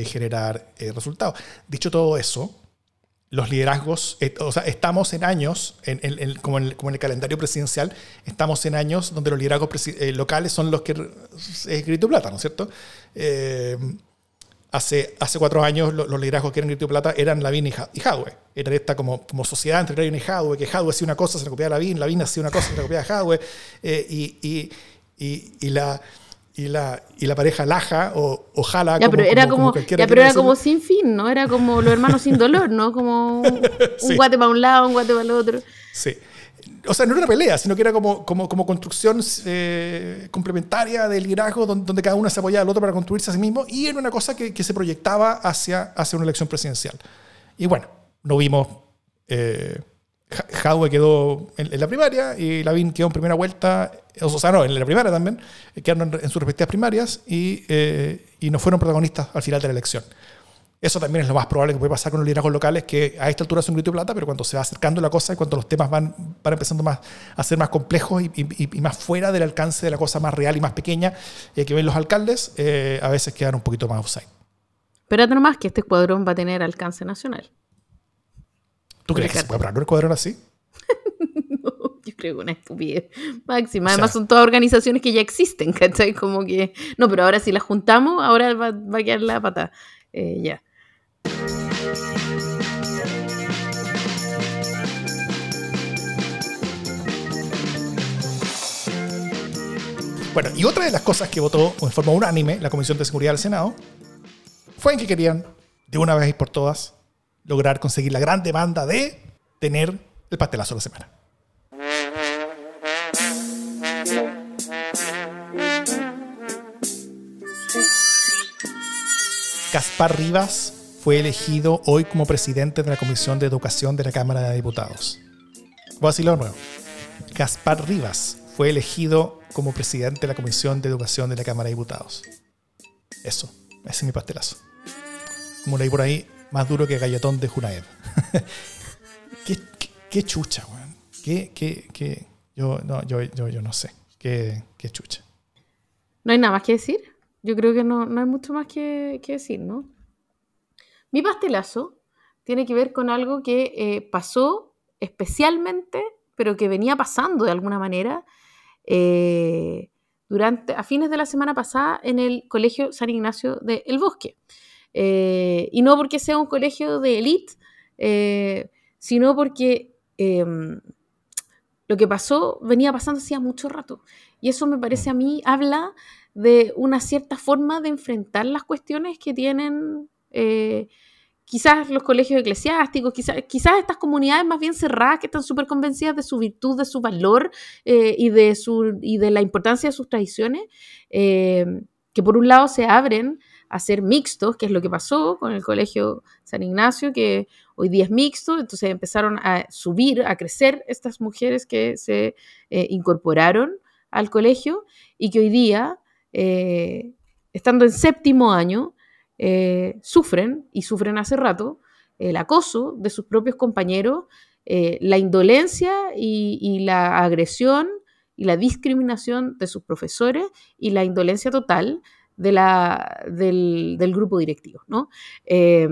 A: eh, generar eh, resultados. Dicho todo eso, los liderazgos, eh, o sea, estamos en años, en, en- en- como, en el, calendario presidencial, estamos en años donde los liderazgos locales son los que es grito plata, ¿no es cierto? Hace, hace cuatro años lo- los liderazgos que eran Grito Plata eran Lavín y, y Hadwe. Era esta como, como sociedad entre Lavín y Hadwe, que Hadwe hacía una cosa, se la copiaba Lavín, Lavín hacía una cosa, se la copiaba Hadwe, y, y, y la... Y la, y la pareja Laja o, o Jala,
B: Ya, pero era como, ya, pero era como sin fin, ¿no? Era como los hermanos sin dolor, ¿no? Como un,
A: Sí.
B: guate para un lado, un guate para el otro.
A: Sí. O sea, no era una pelea, sino que era como, como, como construcción eh, complementaria del liderazgo donde, donde cada uno se apoyaba al otro para construirse a sí mismo y era una cosa que, que se proyectaba hacia, hacia una elección presidencial. Y bueno, no vimos. Eh, Jadwe quedó en, en la primaria y Lavín quedó en primera vuelta, o sea, no, en la primaria también, eh, quedaron en, en sus respectivas primarias y, eh, y no fueron protagonistas al final de la elección. Eso también es lo más probable que puede pasar con los liderazgos locales, que a esta altura son grito y plata, pero cuando se va acercando la cosa y cuando los temas van, van empezando más, a ser más complejos y, y- y más fuera del alcance de la cosa más real y más pequeña eh, que ven los alcaldes, eh, a veces quedan un poquito más offside.
B: Espérate nomás que este escuadrón va a tener alcance nacional.
A: ¿Tú crees que se puede parar un cuadrón así?
B: Yo creo que una estupidez máxima.
A: O sea-
B: Además, son todas organizaciones que ya existen, ¿cachai? Como que. No, pero ahora si las juntamos, ahora va, va a quedar la pata. Eh, ya.
A: Bueno, y otra de las cosas que votó en forma unánime la Comisión de Seguridad del Senado fue en que querían, de una vez y por todas, lograr conseguir la gran demanda de tener el pastelazo de la semana. Gaspar Rivas fue elegido hoy como presidente de la Comisión de Educación de la Cámara de Diputados. Voy a decirlo de nuevo. Gaspar Rivas fue elegido como presidente de la Comisión de Educación de la Cámara de Diputados. Eso, ese es mi pastelazo. Como leí por ahí, más duro que galletón de Junaev. ¿Qué, qué, qué chucha, weón. ¿Qué, qué, qué? Yo, no, yo, yo, yo no sé. ¿Qué, qué chucha?
B: ¿No hay nada más que decir? Yo creo que no, no hay mucho más que, que decir, ¿no? Mi pastelazo tiene que ver con algo que eh, pasó especialmente, pero que venía pasando de alguna manera eh, durante, a fines de la semana pasada en el Colegio San Ignacio de El Bosque. Eh, y no porque sea un colegio de élite, eh, sino porque em, lo que pasó venía pasando hacía mucho rato. Y eso me parece a mí, habla de una cierta forma de enfrentar las cuestiones que tienen eh, quizás los colegios eclesiásticos, quizás, quizás estas comunidades más bien cerradas que están súper convencidas de su virtud, de su valor y, de su, y de la importancia de sus tradiciones, que por un lado se abren a ser mixtos, que es lo que pasó con el colegio San Ignacio, que hoy día es mixto, entonces empezaron a subir, a crecer estas mujeres que se eh, incorporaron al colegio y que hoy día, eh, estando en séptimo año, eh, sufren, y sufren hace rato, el acoso de sus propios compañeros, la indolencia y la agresión y la discriminación de sus profesores y la indolencia total de la, del, del grupo directivo. ¿no? Eh,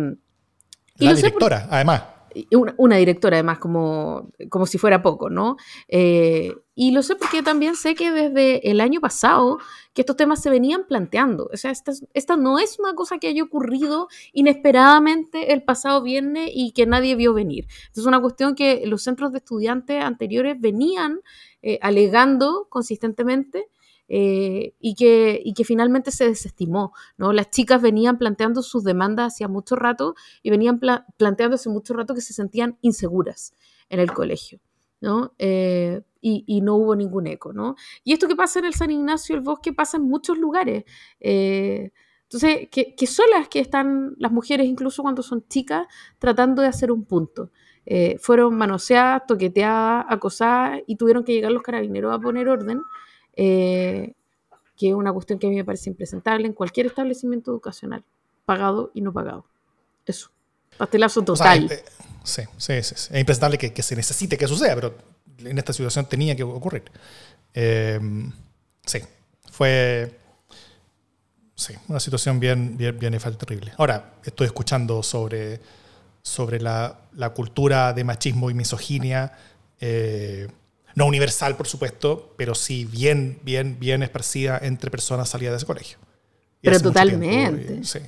B: y
A: La
B: por-
A: directora, además.
B: una, una directora además, como, como si fuera poco, ¿no? Eh, y lo sé porque también sé que desde el año pasado que estos temas se venían planteando. O sea, esta, es- esta no es una cosa que haya ocurrido inesperadamente el pasado viernes y que nadie vio venir. Esta es una cuestión que los centros de estudiantes anteriores venían eh, alegando consistentemente eh, y, que, y que finalmente se desestimó. ¿no? Las chicas venían planteando sus demandas hacía mucho rato y venían pla- planteando hace mucho rato que se sentían inseguras en el colegio. ¿no? Eh, y, y no hubo ningún eco. ¿no? Y esto que pasa en el San Ignacio, el bosque, pasa en muchos lugares. Eh, entonces, que, que son las que están las mujeres, incluso cuando son chicas, tratando de hacer un punto. Eh, fueron manoseadas, toqueteadas, acosadas y tuvieron que llegar los carabineros a poner orden, eh, que es una cuestión que a mí me parece impresentable en cualquier establecimiento educacional, pagado y no pagado. Eso. Pastelazo
A: O sea,
B: total.
A: eh, sí, sí, sí, sí. Es impresentable que, que se necesite que suceda, pero en esta situación tenía que ocurrir. Eh, sí, fue sí, una situación bien, bien, bien terrible. Ahora, estoy escuchando sobre, sobre la, la cultura de machismo y misoginia, eh, no universal, por supuesto, pero sí bien, bien, bien esparcida entre personas salidas de ese colegio. Y
B: Pero
A: tiempo,
B: totalmente.
A: y- sí.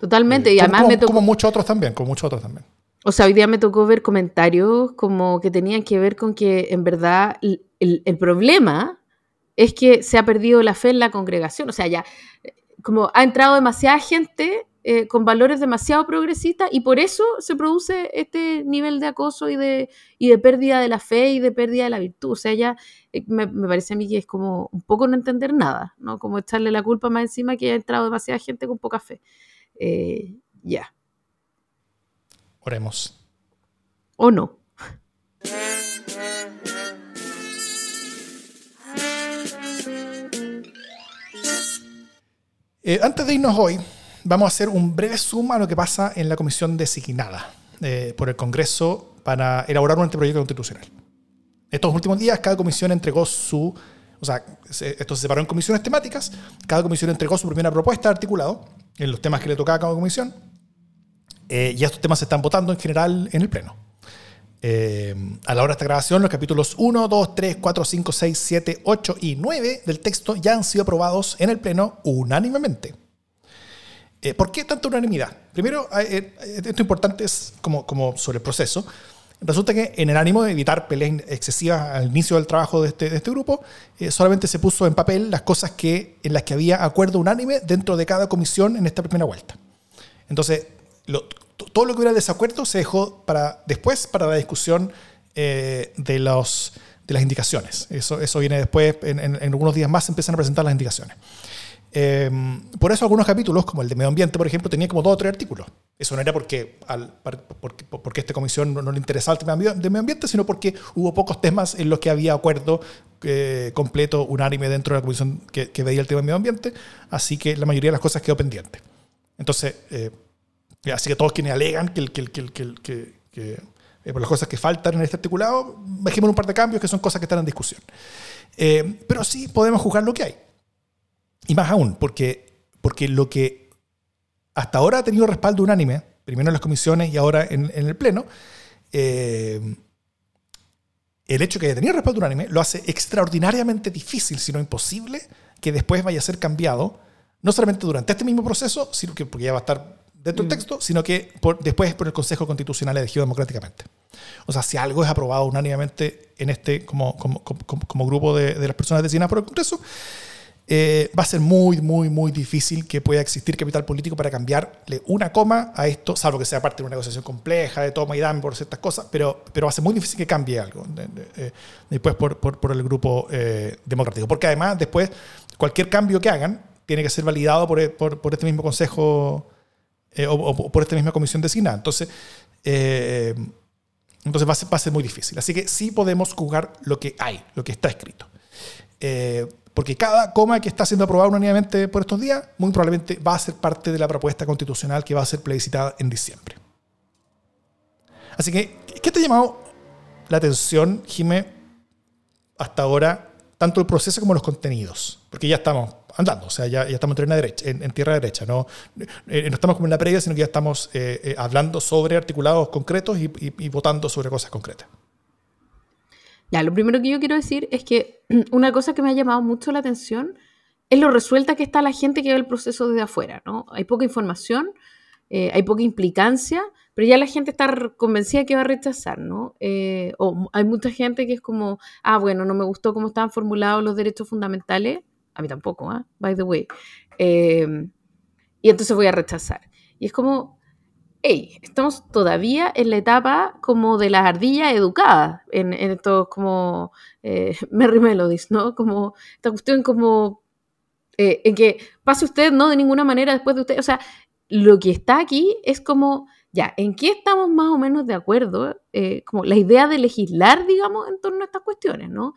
B: Totalmente, y
A: como,
B: además
A: como-
B: me tocó...
A: como muchos otros también, como muchos otros también.
B: O sea, hoy día me tocó ver comentarios como que tenían que ver con que en verdad el, el- el problema es que se ha perdido la fe en la congregación. O sea, ya eh, como ha entrado demasiada gente eh, con valores demasiado progresistas y por eso se produce este nivel de acoso y de, y de pérdida de la fe y de pérdida de la virtud. O sea, ya eh, me, me parece a mí que es como un poco no entender nada, ¿no? Como echarle la culpa más encima que ha entrado demasiada gente con poca fe. Eh, ya,
A: Oremos.
B: o no.
A: Antes de irnos hoy, vamos a hacer un breve zoom a lo que pasa en la comisión designada eh, por el Congreso para elaborar un anteproyecto constitucional. Estos últimos días, cada comisión entregó su. O sea, se- esto se separó en comisiones temáticas. Cada comisión entregó su primera propuesta articulado en los temas que le tocaba a cada comisión. Eh, y estos temas se están votando en general en el Pleno. Eh, a la hora de esta grabación, los capítulos 1, 2, 3, 4, 5, 6, 7, 8 y 9 del texto ya han sido aprobados en el Pleno unánimemente. Eh, ¿Por qué tanta unanimidad? Primero, eh, esto importante es como, como sobre el proceso. Resulta que en el ánimo de evitar peleas excesivas al inicio del trabajo de este, de este grupo, eh, solamente se puso en papel las cosas que, en las que había acuerdo unánime dentro de cada comisión en esta primera vuelta. Entonces, lo- todo lo que hubiera desacuerdo se dejó para después para la discusión eh, de, los, de las indicaciones. Eso, eso viene después, en, en- en algunos días más se empiezan a presentar las indicaciones. Eh, por eso algunos capítulos, como el de medio ambiente, por ejemplo, tenía como dos o tres artículos. Eso no era porque, al, porque, porque esta comisión no, no le interesaba el tema de medio ambiente, sino porque hubo pocos temas en los que había acuerdo eh, completo, unánime dentro de la comisión que, que veía el tema de medio ambiente, así que la mayoría de las cosas quedó pendiente. Entonces, eh, así que todos quienes alegan que, que, que, que, eh, por las cosas que faltan en este articulado, dejemos un par de cambios que son cosas que están en discusión. Eh, pero sí podemos juzgar lo que hay. Y más aún, porque, porque lo que hasta ahora ha tenido respaldo unánime, primero en las comisiones y ahora en, en el Pleno, eh, el hecho de que haya tenido respaldo unánime lo hace extraordinariamente difícil, si no imposible, que después vaya a ser cambiado, no solamente durante este mismo proceso, sino que porque ya va a estar dentro del texto, sino que por- después por el Consejo Constitucional elegido democráticamente. O sea, si algo es aprobado unánimemente en este como, como, como, como grupo de, de las personas designadas por el Congreso, eh, va a ser muy, muy, muy difícil que pueda existir capital político para cambiarle una coma a esto, salvo que sea parte de una negociación compleja, de toma y dame por ciertas cosas, pero, pero va a ser muy difícil que cambie algo eh, después por, por, por el grupo eh, democrático. Porque además, después, cualquier cambio que hagan tiene que ser validado por, por, por este mismo consejo eh, o, o por esta misma comisión designada. Entonces, eh, entonces va a, ser, va a ser muy difícil. Así que sí podemos jugar lo que hay, lo que está escrito. Eh, porque cada coma que está siendo aprobada unánimemente por estos días, muy probablemente va a ser parte de la propuesta constitucional que va a ser plebiscitada en diciembre. Así que, ¿qué te ha llamado la atención, Jime, hasta ahora, tanto el proceso como los contenidos? Porque ya estamos andando, o sea, ya, estamos en, terreno derecha, en, tierra derecha, ¿no? Estamos como en la previa, sino que ya estamos eh, eh, hablando sobre articulados concretos y votando sobre cosas concretas.
B: Ya, lo primero que yo quiero decir es que una cosa que me ha llamado mucho la atención es lo resuelta que está la gente que ve el proceso desde afuera, ¿no? Hay poca información, eh, hay poca implicancia, pero ya la gente está convencida que va a rechazar, ¿no? Eh, o hay mucha gente que es como, ah, bueno, no me gustó cómo estaban formulados los derechos fundamentales, a mí tampoco, ¿ah? By the way. Eh, y entonces voy a rechazar. Y es como, hey, estamos todavía en la etapa como de las ardillas educadas, en, en estos como eh, Merry Melodies, ¿no? Como esta cuestión como eh, en que pase usted, no de ninguna manera después de usted. O sea, lo que está aquí es como, ya, ¿en qué estamos más o menos de acuerdo? Eh, como la idea de legislar, digamos, en torno a estas cuestiones, ¿no?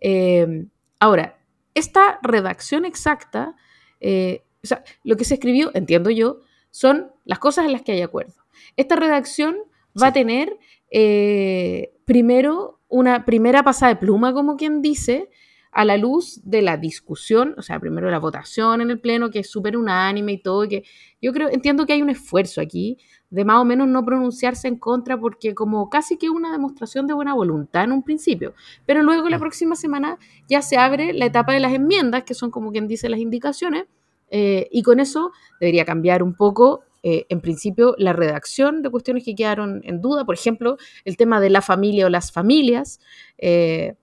B: Eh, ahora, esta redacción exacta, o sea, lo que se escribió, entiendo yo, son las cosas en las que hay acuerdo. Esta redacción va a tener eh, primero una primera pasada de pluma, como quien dice, a la luz de la discusión, o sea, primero la votación en el Pleno, que es súper unánime y todo, y que yo creo, entiendo que hay un esfuerzo aquí de más o menos no pronunciarse en contra, porque como casi que una demostración de buena voluntad en un principio, pero luego la
A: Mm.
B: próxima semana ya se abre la etapa de las enmiendas, que son como quien dice las indicaciones, eh, y con eso debería cambiar un poco eh, en principio, la redacción de cuestiones que quedaron en duda, por ejemplo, el tema de la familia o las familias, eh,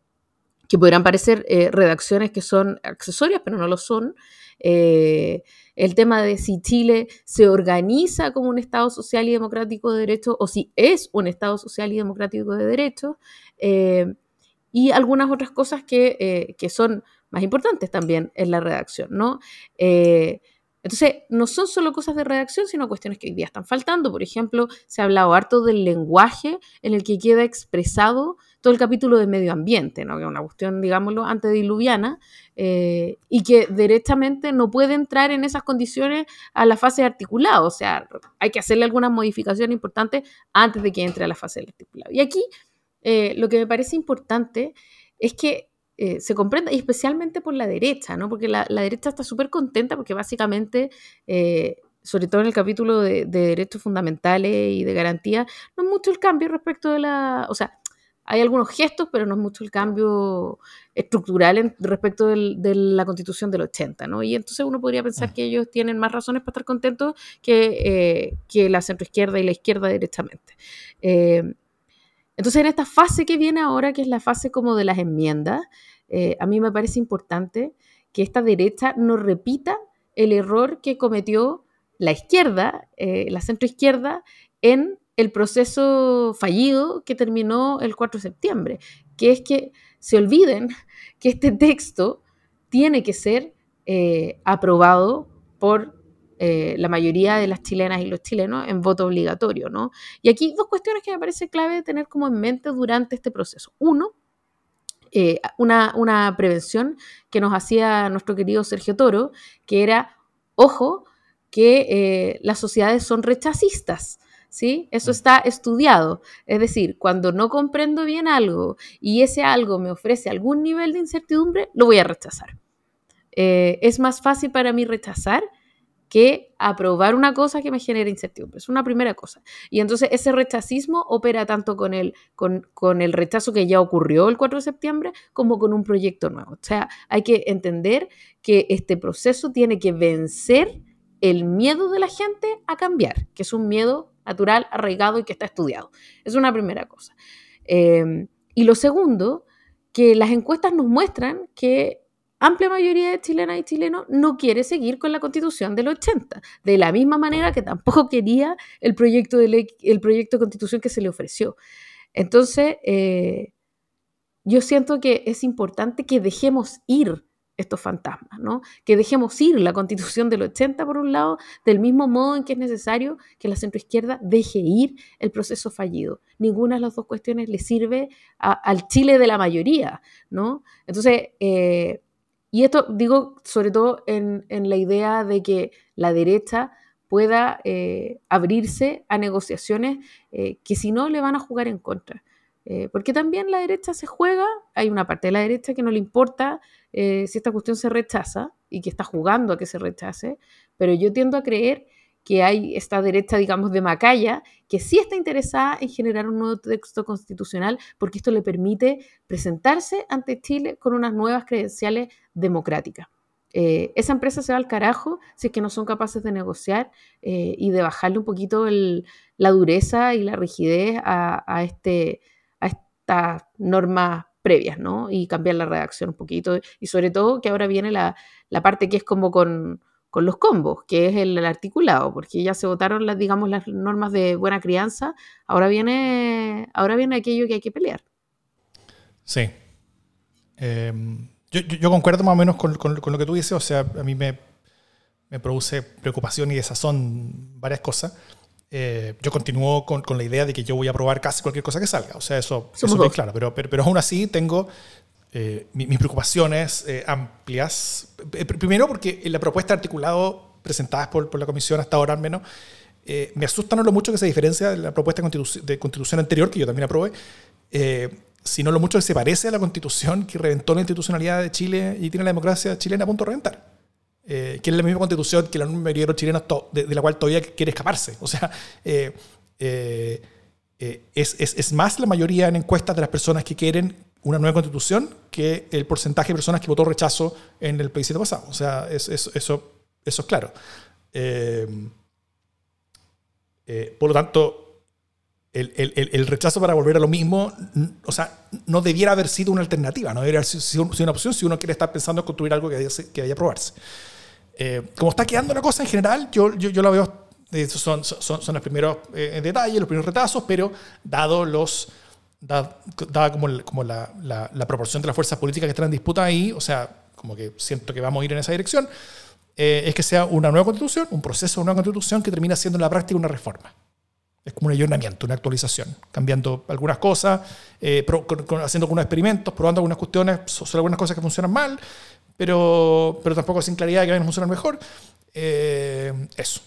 B: que podrán parecer redacciones que son accesorias, pero no lo son. el tema de si Chile se organiza como un Estado social y democrático de derecho o si es un Estado social y democrático de derecho. y algunas otras cosas que, que, son más importantes también en la redacción, ¿no? Entonces, no son solo cosas de redacción, sino cuestiones que hoy día están faltando. Por ejemplo, se ha hablado harto del lenguaje en el que queda expresado todo el capítulo de medio ambiente, ¿no? que es una cuestión, digámoslo, antediluviana, eh, y que directamente no puede entrar en esas condiciones a la fase de articulado. O sea, hay que hacerle algunas modificaciones importantes antes de que entre a la fase del articulado. Y aquí eh, lo que me parece importante es que eh, se comprenda, y especialmente por la derecha, ¿no? Porque la, derecha está súper contenta porque básicamente, eh, sobre todo en el capítulo de, derechos fundamentales y de garantía, no es mucho el cambio respecto de la... O sea, hay algunos gestos, pero no es mucho el cambio estructural respecto de la constitución del 80, ¿no? Y entonces uno podría pensar mm. que ellos tienen más razones para estar contentos que, eh, que la centroizquierda y la izquierda directamente. Entonces, en esta fase que viene ahora, que es la fase como de las enmiendas, eh, a mí me parece importante que esta derecha no repita el error que cometió la izquierda, eh, la centroizquierda, en el proceso fallido que terminó el 4 de septiembre, que es que se olviden que este texto tiene que ser eh, aprobado por eh, la mayoría de las chilenas y los chilenos en voto obligatorio, ¿no? Y aquí dos cuestiones que me parece clave tener como en mente durante este proceso. Uno, eh, una, prevención que nos hacía nuestro querido Sergio Toro, que era, ojo, que eh, las sociedades son rechazistas. ¿Sí? Eso mm. está estudiado. Es decir, cuando no comprendo bien algo y ese algo me ofrece algún nivel de incertidumbre, lo voy a rechazar. es más fácil para mí rechazar que aprobar una cosa que me genera incertidumbre. Es una primera cosa. Y entonces ese rechazismo opera tanto con el, con, con, el rechazo que ya ocurrió el 4 de septiembre como con un proyecto nuevo. O sea, hay que entender que este proceso tiene que vencer el miedo de la gente a cambiar, que es un miedo natural, arraigado y que está estudiado. Es una primera cosa. Eh, y lo segundo, que las encuestas nos muestran que amplia mayoría de chilenas y chilenos no quiere seguir con la constitución del 80, de la misma manera que tampoco quería el proyecto de, el proyecto constitución que se le ofreció. Entonces, eh, yo siento que es importante que dejemos ir estos fantasmas, ¿no? Que dejemos ir la constitución del 80 por un lado, del mismo modo en que es necesario que la centroizquierda deje ir el proceso fallido. Ninguna de las dos cuestiones le sirve al Chile de la mayoría, ¿no? Entonces, eh, y esto digo sobre todo en, la idea de que la derecha pueda eh, abrirse a negociaciones eh, que si no le van a jugar en contra. Eh, porque también la derecha se juega, hay una parte de la derecha que no le importa si esta cuestión se rechaza y que está jugando a que se rechace, pero yo tiendo a creer que hay esta derecha, digamos, de Macaya, que sí está interesada en generar un nuevo texto constitucional, porque esto le permite presentarse ante Chile con unas nuevas credenciales democráticas. Eh, esa empresa se va al carajo si es que no son capaces de negociar eh, y de bajarle un poquito la dureza y la rigidez a, este, a estas normas previas, ¿no? Y cambiar la redacción un poquito. Y sobre todo que ahora viene la parte que es como con con los combos, que es el, articulado, porque ya se votaron las, digamos, las normas de buena crianza, ahora viene, ahora viene aquello que hay que pelear.
A: Sí. Em, yo, concuerdo más o menos con, lo que tú dices, o sea, a mí me, produce preocupación y desazón varias cosas. Eh, yo continúo con, la idea de que yo voy a probar casi cualquier cosa que salga, o sea, eso, es bien claro, pero, pero, pero aún así tengo eh, mis preocupaciones eh, amplias. Eh, primero porque la propuesta articulado presentada por, por, la comisión hasta ahora al menos me asusta no lo mucho que se diferencia de la propuesta de constitución anterior, que yo también aprobé, sino lo mucho que se parece a la constitución que reventó la institucionalidad de Chile y tiene la democracia chilena a punto de reventar. que es la misma constitución que la mayoría de los chilenos, de, de, la cual todavía quiere escaparse. O sea, es, es, es, más la mayoría en encuestas de las personas que quieren una nueva constitución que el porcentaje de personas que votó rechazo en el plebiscito pasado. O sea, eso, eso es claro. Eh, Eh, por lo tanto, el, el, el, rechazo para volver a lo mismo, o sea, no debiera haber sido una alternativa, no debiera haber sido una opción si uno quiere estar pensando en construir algo que vaya, que a probarse. Eh, como está quedando la cosa en general, yo, yo, yo la veo, son, son, son los primeros eh, detalles, los primeros retazos, pero dado los, dada, como, como la, la, la, proporción de las fuerzas políticas que están en disputa ahí, o sea, como que siento que vamos a ir en esa dirección, eh, es que sea una nueva constitución, un proceso de una nueva constitución que termina siendo en la práctica una reforma. Es como un ayornamiento, una actualización, cambiando algunas cosas, eh, haciendo algunos experimentos, probando algunas cuestiones, sobre algunas cosas que funcionan mal, pero, pero tampoco sin claridad de que vayan a funcionar mejor. Eh, eso.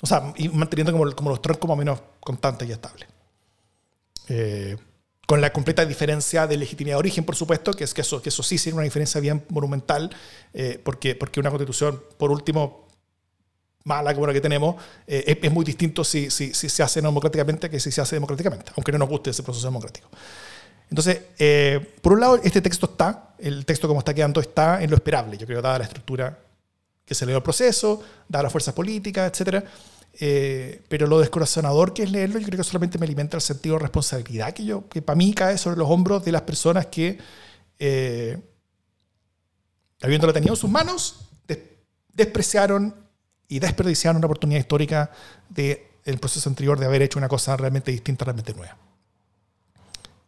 A: O sea, y manteniendo como, como los troncos más o menos constantes y estables. Eh, con la completa diferencia de legitimidad de origen, por supuesto, que es que eso, que eso sí tiene una diferencia bien monumental, porque, porque una constitución, por último, mala como la que tenemos, eh, es, muy distinto si, si, si, se hace democráticamente que si se hace democráticamente, aunque no nos guste ese proceso democrático. Entonces, eh, por un lado, este texto está, el texto como está quedando está en lo esperable, yo creo, dada la estructura que se le dio al proceso, dadas las fuerzas políticas, etc. Eh, pero lo descorazonador que es leerlo, yo creo que solamente me alimenta el sentido de responsabilidad que, yo, que para mí cae sobre los hombros de las personas que, habiéndolo tenido en sus manos, despreciaron y desperdiciaron una oportunidad histórica del el proceso anterior de haber hecho una cosa realmente distinta, realmente nueva.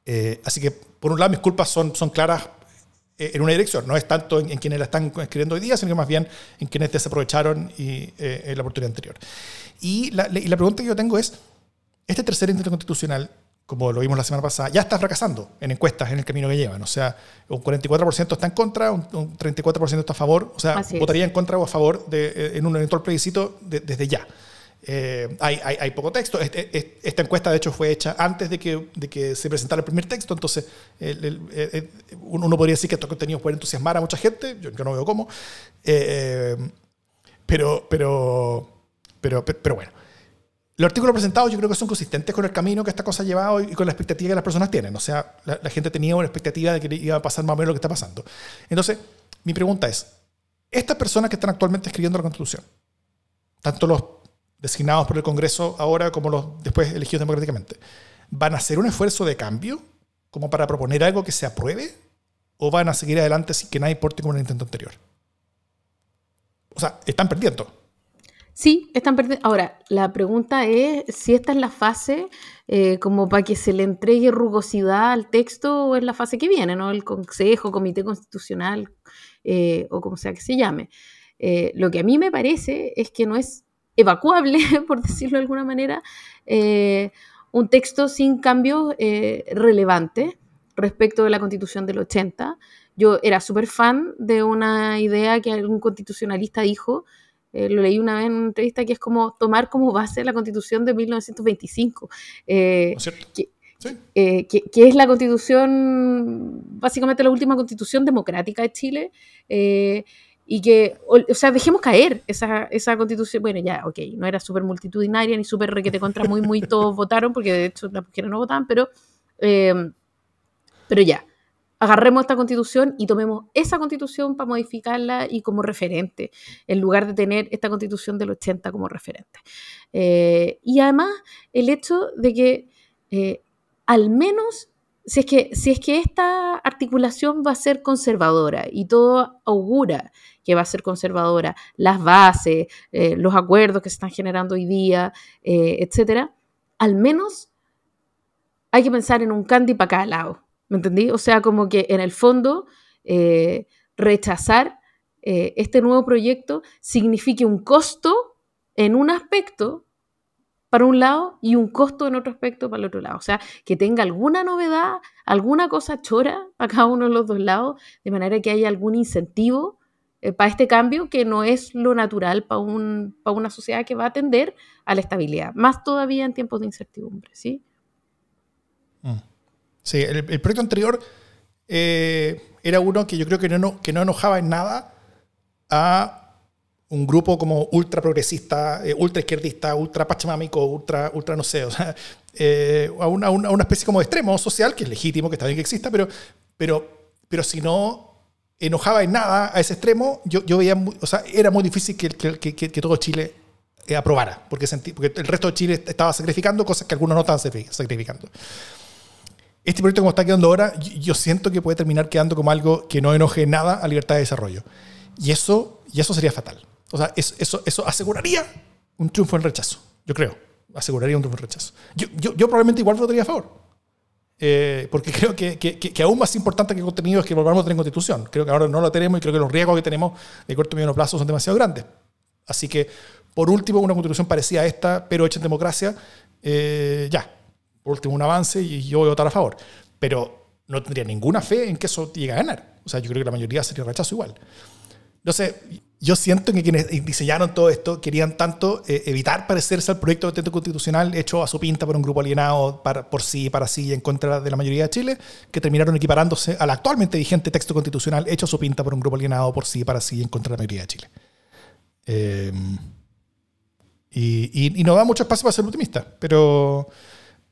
A: Eh, así que, por un lado, mis culpas son, son claras eh, en una dirección. No es tanto en, quienes la están escribiendo hoy día, sino que más bien en quienes desaprovecharon y, eh, en la oportunidad anterior. Y la, y la pregunta que yo tengo es, este tercer intento constitucional como lo vimos la semana pasada, ya está fracasando en encuestas en el camino que llevan. O sea, un 44% está en contra, un, 34% está a favor. O sea, votaría en contra o a favor de, eh, en un eventual plebiscito desde ya. Eh, hay, hay, hay, poco texto. Este, esta encuesta, de hecho, fue hecha antes de que, de que se presentara el primer texto, entonces uno podría decir que estos contenidos pueden entusiasmar a mucha gente, yo, no veo cómo, eh, pero, pero, pero, pero bueno. Los artículos presentados yo creo que son consistentes con el camino que esta cosa ha llevado y con la expectativa que las personas tienen. O sea, la, gente tenía una expectativa de que iba a pasar más o menos lo que está pasando. Entonces, mi pregunta es, estas personas que están actualmente escribiendo la Constitución, tanto los designados por el Congreso ahora como los después elegidos democráticamente, ¿van a hacer un esfuerzo de cambio como para proponer algo que se apruebe? ¿O van a seguir adelante sin que nadie importe como en el intento anterior? O sea, están perdiendo.
B: Sí, están perdiendo. Ahora, la pregunta es si esta es la fase eh, como para que se le entregue rugosidad al texto o es la fase que viene, ¿no? El Consejo, Comité Constitucional eh, o como sea que se llame. Eh, lo que a mí me parece es que no es evacuable, por decirlo de alguna manera, un texto sin cambios relevantes respecto de la Constitución del 80. Yo era súper fan de una idea que algún constitucionalista dijo eh, lo leí una vez en una entrevista, que es como tomar como base la constitución de 1925. Eh, eh, que, que, es la constitución, básicamente la última constitución democrática de Chile, y que, o, sea, dejemos caer esa, esa constitución, bueno, ya, ok, no era súper multitudinaria ni súper requete contra muy, muy todos votaron, porque de hecho las mujeres no votaban, pero, pero ya, agarremos esta constitución y tomemos esa constitución para modificarla y como referente, en lugar de tener esta constitución del 80 como referente. Eh, y además, el hecho de que eh, al menos, si es, que, si es que esta articulación va a ser conservadora y todo augura que va a ser conservadora, las bases, eh, los acuerdos que se están generando hoy día, etcétera, al menos hay que pensar en un candy para cada lado ¿Me entendí? O sea, como que en el fondo eh, rechazar eh, este nuevo proyecto signifique un costo en un aspecto para un lado y un costo en otro aspecto para el otro lado. O sea, que tenga alguna novedad, alguna cosa chora para cada uno de los dos lados, de manera que haya algún incentivo eh, para este cambio que no es lo natural para, un, para una sociedad que va a tender a la estabilidad, más todavía en tiempos de incertidumbre, ¿sí?
A: Mm. Sí, el, proyecto anterior eh, era uno que yo creo que no, que no enojaba en nada a un grupo como ultra progresista, eh, ultra izquierdista, ultra pachamámico, ultra, ultra no sé, o sea, eh, a, una, una, especie como de extremo social, que es legítimo, que está bien que exista, pero, pero, pero si no enojaba en nada a ese extremo, yo, yo veía, o sea, era muy difícil que, que, que, que todo Chile eh, aprobara, porque, sentí, porque el resto de Chile estaba sacrificando cosas que algunos no estaban sacrificando. Este proyecto como está quedando ahora, yo siento que puede terminar quedando como algo que no enoje nada a libertad de desarrollo. Y eso, y eso sería fatal. O sea, eso, aseguraría un triunfo en rechazo, yo creo. Aseguraría un triunfo en rechazo. Yo, yo, yo probablemente igual votaría a favor. Eh, porque creo que, que, aún más importante que el contenido es que volvamos a tener constitución. Creo que ahora no lo tenemos y creo que los riesgos que tenemos de corto y medio plazo son demasiado grandes. Así que, por último, una constitución parecida a esta, pero hecha en democracia, eh, ya. Por último, un avance y yo voy a votar a favor. Pero no tendría ninguna fe en que eso llegue a ganar. O sea, yo creo que la mayoría sería rechazo igual. No sé, yo siento que quienes diseñaron todo esto querían tanto eh, evitar parecerse al proyecto de texto constitucional hecho a su pinta por un grupo alienado para, por sí, para sí y en contra de la mayoría de Chile, que terminaron equiparándose al actualmente vigente texto constitucional hecho a su pinta por un grupo alienado por sí, para sí y en contra de la mayoría de Chile. Eh, y, y, da mucho espacio para ser optimista, pero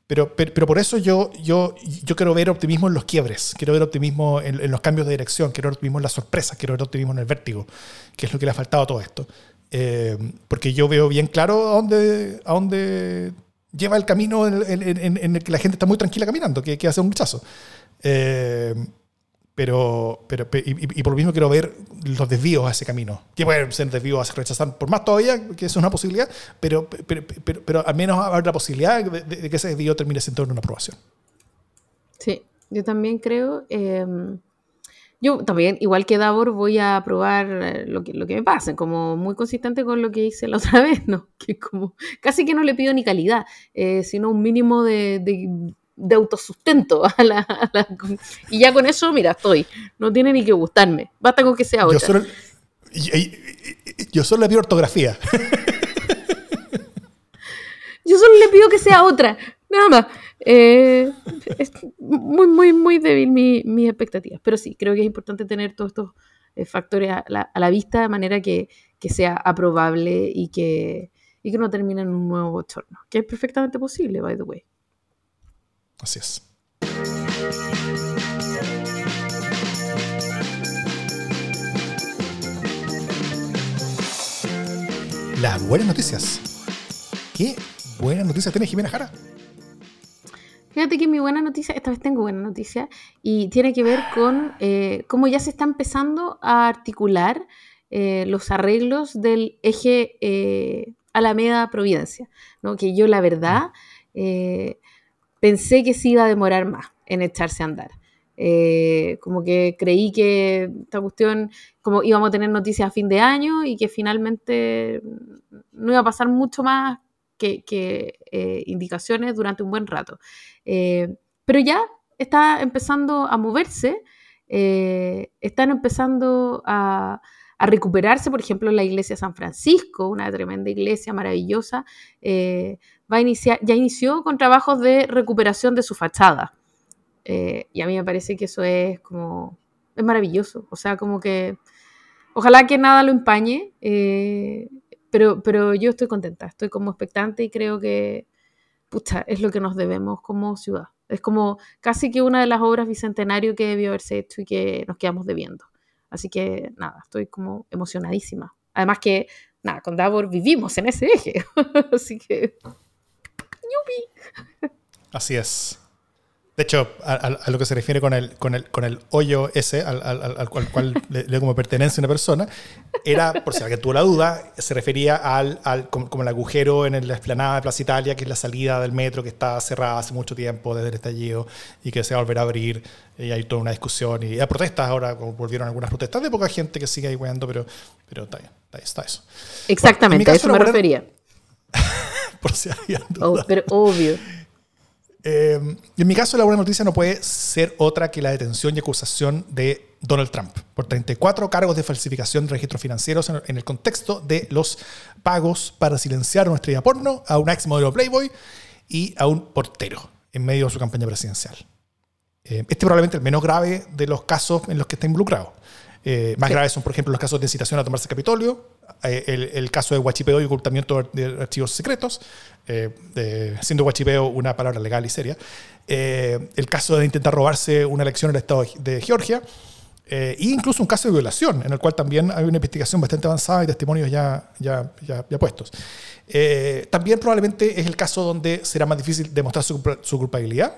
A: pero, pero, por eso yo, yo, yo quiero ver optimismo en los quiebres, quiero ver optimismo en, los cambios de dirección, quiero ver optimismo en las sorpresas, quiero ver optimismo en el vértigo, que es lo que le ha faltado a todo esto. Eh, porque yo veo bien claro a dónde, dónde lleva el camino en, en, el que la gente está muy tranquila caminando, que, que hace un rechazo. Eh, pero, pero y, por lo mismo quiero ver los desvíos a ese camino. Que pueden ser desvíos a rechazar por más todavía, que es una posibilidad, pero, pero, pero, al menos haber la posibilidad de, que ese desvío termine siendo una aprobación.
B: Sí, yo también creo. Em, yo también, igual que Davor, voy a aprobar eh, lo que, lo que me pase, como muy consistente con lo que hice la otra vez, ¿no? Que como casi que no le pido ni calidad, eh, sino un mínimo de, de autosustento. A la, y ya con eso, mira, estoy. No tiene ni que gustarme. Basta con que sea otra.
A: Yo solo, yo solo le pido ortografía.
B: Yo solo le pido que sea otra. Nada más. Eh, es muy, muy, muy débil mis mi expectativas. Pero sí, creo que es importante tener todos estos eh, factores a la, a la, vista de manera que, que sea aprobable y que, y que no termine en un nuevo bochorno. Que es perfectamente posible, by the way.
A: Así es. Las buenas noticias. ¿Qué buenas noticias tiene Jimena Jara?
B: Fíjate que mi buena noticia, esta vez tengo buena noticia, y tiene que ver con eh, cómo ya se está empezando a articular eh, los arreglos del eje eh, Alameda-Providencia, ¿no? que yo la verdad pensé que se iba a demorar más en echarse a andar. Eh, como que creí que esta cuestión, como íbamos a tener noticias a fin de año y que finalmente no iba a pasar mucho más que, eh, indicaciones durante un buen rato. Eh, pero ya está empezando a moverse, están empezando a, a, recuperarse, por ejemplo, la iglesia de San Francisco, una tremenda iglesia maravillosa, va a iniciar, ya inició con trabajos de recuperación de su fachada. Eh, y a mí me parece que eso es como, es maravilloso. O sea, como que, ojalá que nada lo empañe, eh, pero, pero yo estoy contenta, estoy como expectante y creo que, pucha, es lo que nos debemos como ciudad. Es como casi que una de las obras bicentenario que debió haberse hecho y que nos quedamos debiendo. Así que nada, estoy como emocionadísima. Además que, nada, con Davor vivimos en ese eje. Así que
A: Así es. De hecho, a, lo que se refiere con el, con el, con el hoyo ese, al, al, cual, le, como pertenece una persona, era, por si alguien tuvo la duda, se refería al, como, el agujero en la explanada de Plaza Italia, que es la salida del metro que está cerrada hace mucho tiempo desde el estallido y que se va a volver a abrir. Y hay toda una discusión. Y hay protestas ahora, como volvieron algunas protestas de poca gente que sigue ahí weando, pero, pero está, bien, está eso.
B: Exactamente, a eso me refería.
A: por si había
B: oh, pero obvio.
A: Eh, en mi caso, la buena noticia no puede ser otra que la detención y acusación de Donald Trump por 34 cargos de falsificación de registros financieros en, el contexto de los pagos para silenciar a una estrella porno, a un ex modelo Playboy y a un portero en medio de su campaña presidencial. Eh, este es probablemente el menos grave de los casos en los que está involucrado. Eh, más graves son, por ejemplo, los casos de incitación a tomarse Capitolio, eh, el, caso de guachipeo y ocultamiento de archivos secretos, eh, siendo guachipeo una palabra legal y seria, el caso de intentar robarse una elección en el estado de Georgia, e incluso un caso de violación, en el cual también hay una investigación bastante avanzada y testimonios ya, ya, ya, ya puestos. También probablemente es el caso donde será más difícil demostrar su, su culpabilidad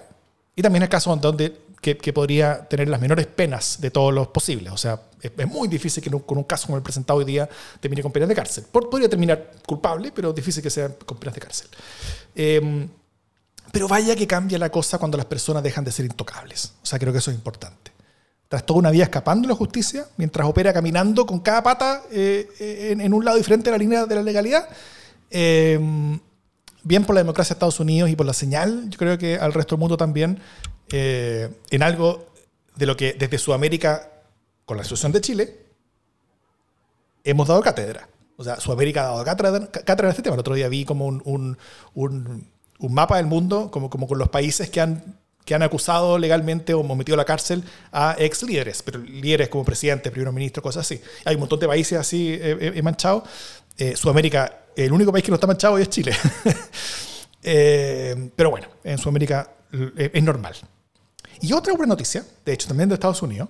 A: y también el caso donde que, que podría tener las menores penas de todos los posibles. O sea, es, es muy difícil que un- con un caso como el presentado hoy día termine con penas de cárcel. Podría terminar culpable, pero difícil que sea con penas de cárcel. Eh, pero vaya que cambia la cosa cuando las personas dejan de ser intocables. O sea, creo que eso es importante. Tras toda una vida escapando de la justicia, mientras opera caminando con cada pata eh, en, en un lado diferente de la línea de la legalidad, eh, bien por la democracia de Estados Unidos y por la señal, yo creo que al resto del mundo también, eh, en algo de lo que desde Sudamérica, con la situación de Chile, hemos dado cátedra. O sea, Sudamérica ha dado cátedra, cátedra en este tema. El otro día vi como un, un- un- un mapa del mundo, como, como con los países que han, que han acusado legalmente o metido a la cárcel a ex líderes, pero líderes como presidente, primer ministro, cosas así. Hay un montón de países así eh, eh, manchados. Eh, Sudamérica, el único país que no está manchado hoy es Chile. Eh, pero bueno, en Sudamérica eh, es normal. Y otra buena noticia, de hecho también de Estados Unidos,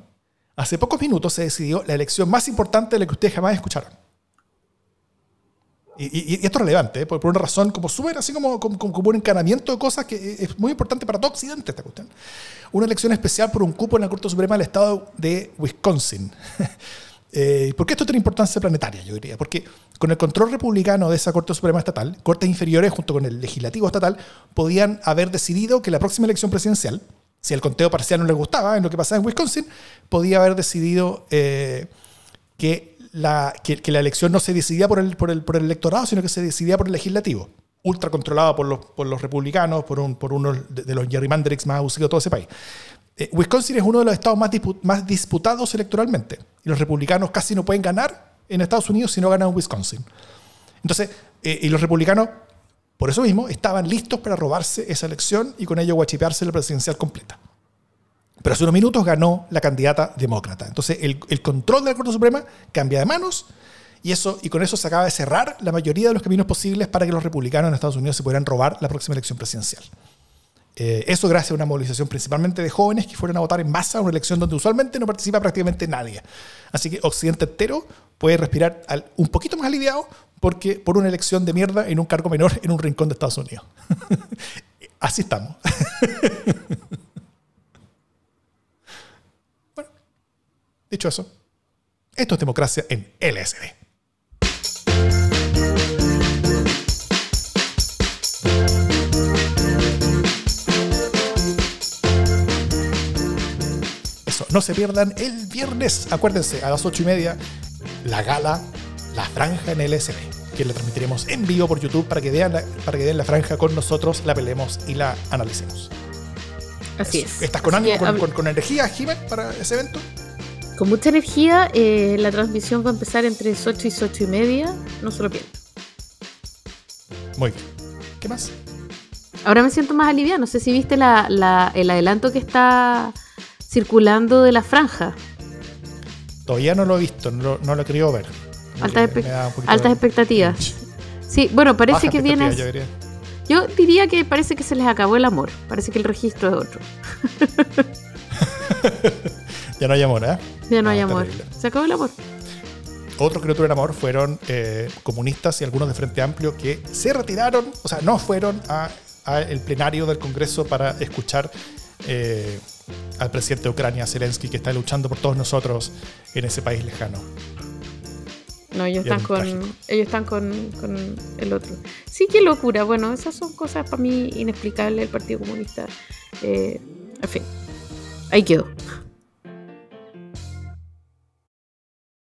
A: hace pocos minutos se decidió la elección más importante de la que ustedes jamás escucharon. Y, esto es relevante, ¿eh? por, una razón como súper, así como, como, como un encanamiento de cosas que es muy importante para todo Occidente esta cuestión. Una elección especial por un cupo en la Corte Suprema del Estado de Wisconsin. Eh, ¿Por qué esto tiene importancia planetaria, yo diría? Porque con el control republicano de esa Corte Suprema Estatal, cortes inferiores junto con el legislativo estatal podían haber decidido que la próxima elección presidencial, si el conteo parcial no les gustaba en lo que pasaba en Wisconsin, podía haber decidido eh, que, la, que, la elección no se decidía por el, por, el, por el electorado, sino que se decidía por el legislativo, ultra controlado por los, por los republicanos, por, un, por uno de, de los gerrymanderings más abusivos de todo ese país. Eh, Wisconsin es uno de los estados más, más disputados electoralmente. Y los republicanos casi no pueden ganar en Estados Unidos si no ganan en Wisconsin. Entonces, eh, y los republicanos, por eso mismo, estaban listos para robarse esa elección y con ello guachipearse la presidencial completa. Pero hace unos minutos ganó la candidata demócrata. Entonces, el, control de la Corte Suprema cambia de manos y, eso, y con eso se acaba de cerrar la mayoría de los caminos posibles para que los republicanos en Estados Unidos se pudieran robar la próxima elección presidencial. Eh, eso gracias a una movilización principalmente de jóvenes que fueron a votar en masa a una elección donde usualmente no participa prácticamente nadie. Así que Occidente entero puede respirar un poquito más aliviado porque por una elección de mierda en un cargo menor en un rincón de Estados Unidos. Así estamos. bueno, dicho eso, esto es democracia en LSD. Eso, no se pierdan el viernes, acuérdense, a las ocho y media, la gala, la franja en LSD, que la transmitiremos en vivo por YouTube para que vean la, para que vean la franja con nosotros, la peleemos y la analicemos.
B: Así
A: Eso.
B: es.
A: ¿Estás con
B: Así
A: ánimo,
B: que
A: con,
B: hab-
A: con- con energía, Jiménez, para ese evento?
B: con mucha energía. eh, la transmisión va a empezar entre 8 y 8 y media. No se lo pierdan.
A: Muy bien. ¿Qué más?
B: Ahora me siento más aliviada. No sé si viste la- la- el adelanto que está circulando de la franja.
A: Todavía no lo he visto, no no lo he querido ver.
B: Altas, espe- expectativas. Sí, bueno, parece
A: Baja
B: que viene.
A: expectativa, yo diría.
B: Yo diría que parece que se les acabó el amor. Parece que el registro es otro.
A: Ya no hay amor, ¿eh?
B: Ya no, hay
A: está
B: amor.
A: terrible.
B: Se acabó el amor.
A: Otros que no tuvieron amor fueron eh, comunistas y algunos de Frente Amplio que se retiraron, o sea, no fueron al plenario del Congreso para escuchar eh, al presidente de Ucrania, Zelensky, que está luchando por todos nosotros en ese país lejano.
B: No, ellos están con. Ellos están con, con el otro. Sí, qué locura. Bueno, esas son cosas para mí inexplicables del Partido Comunista. Eh, en fin. Ahí quedó.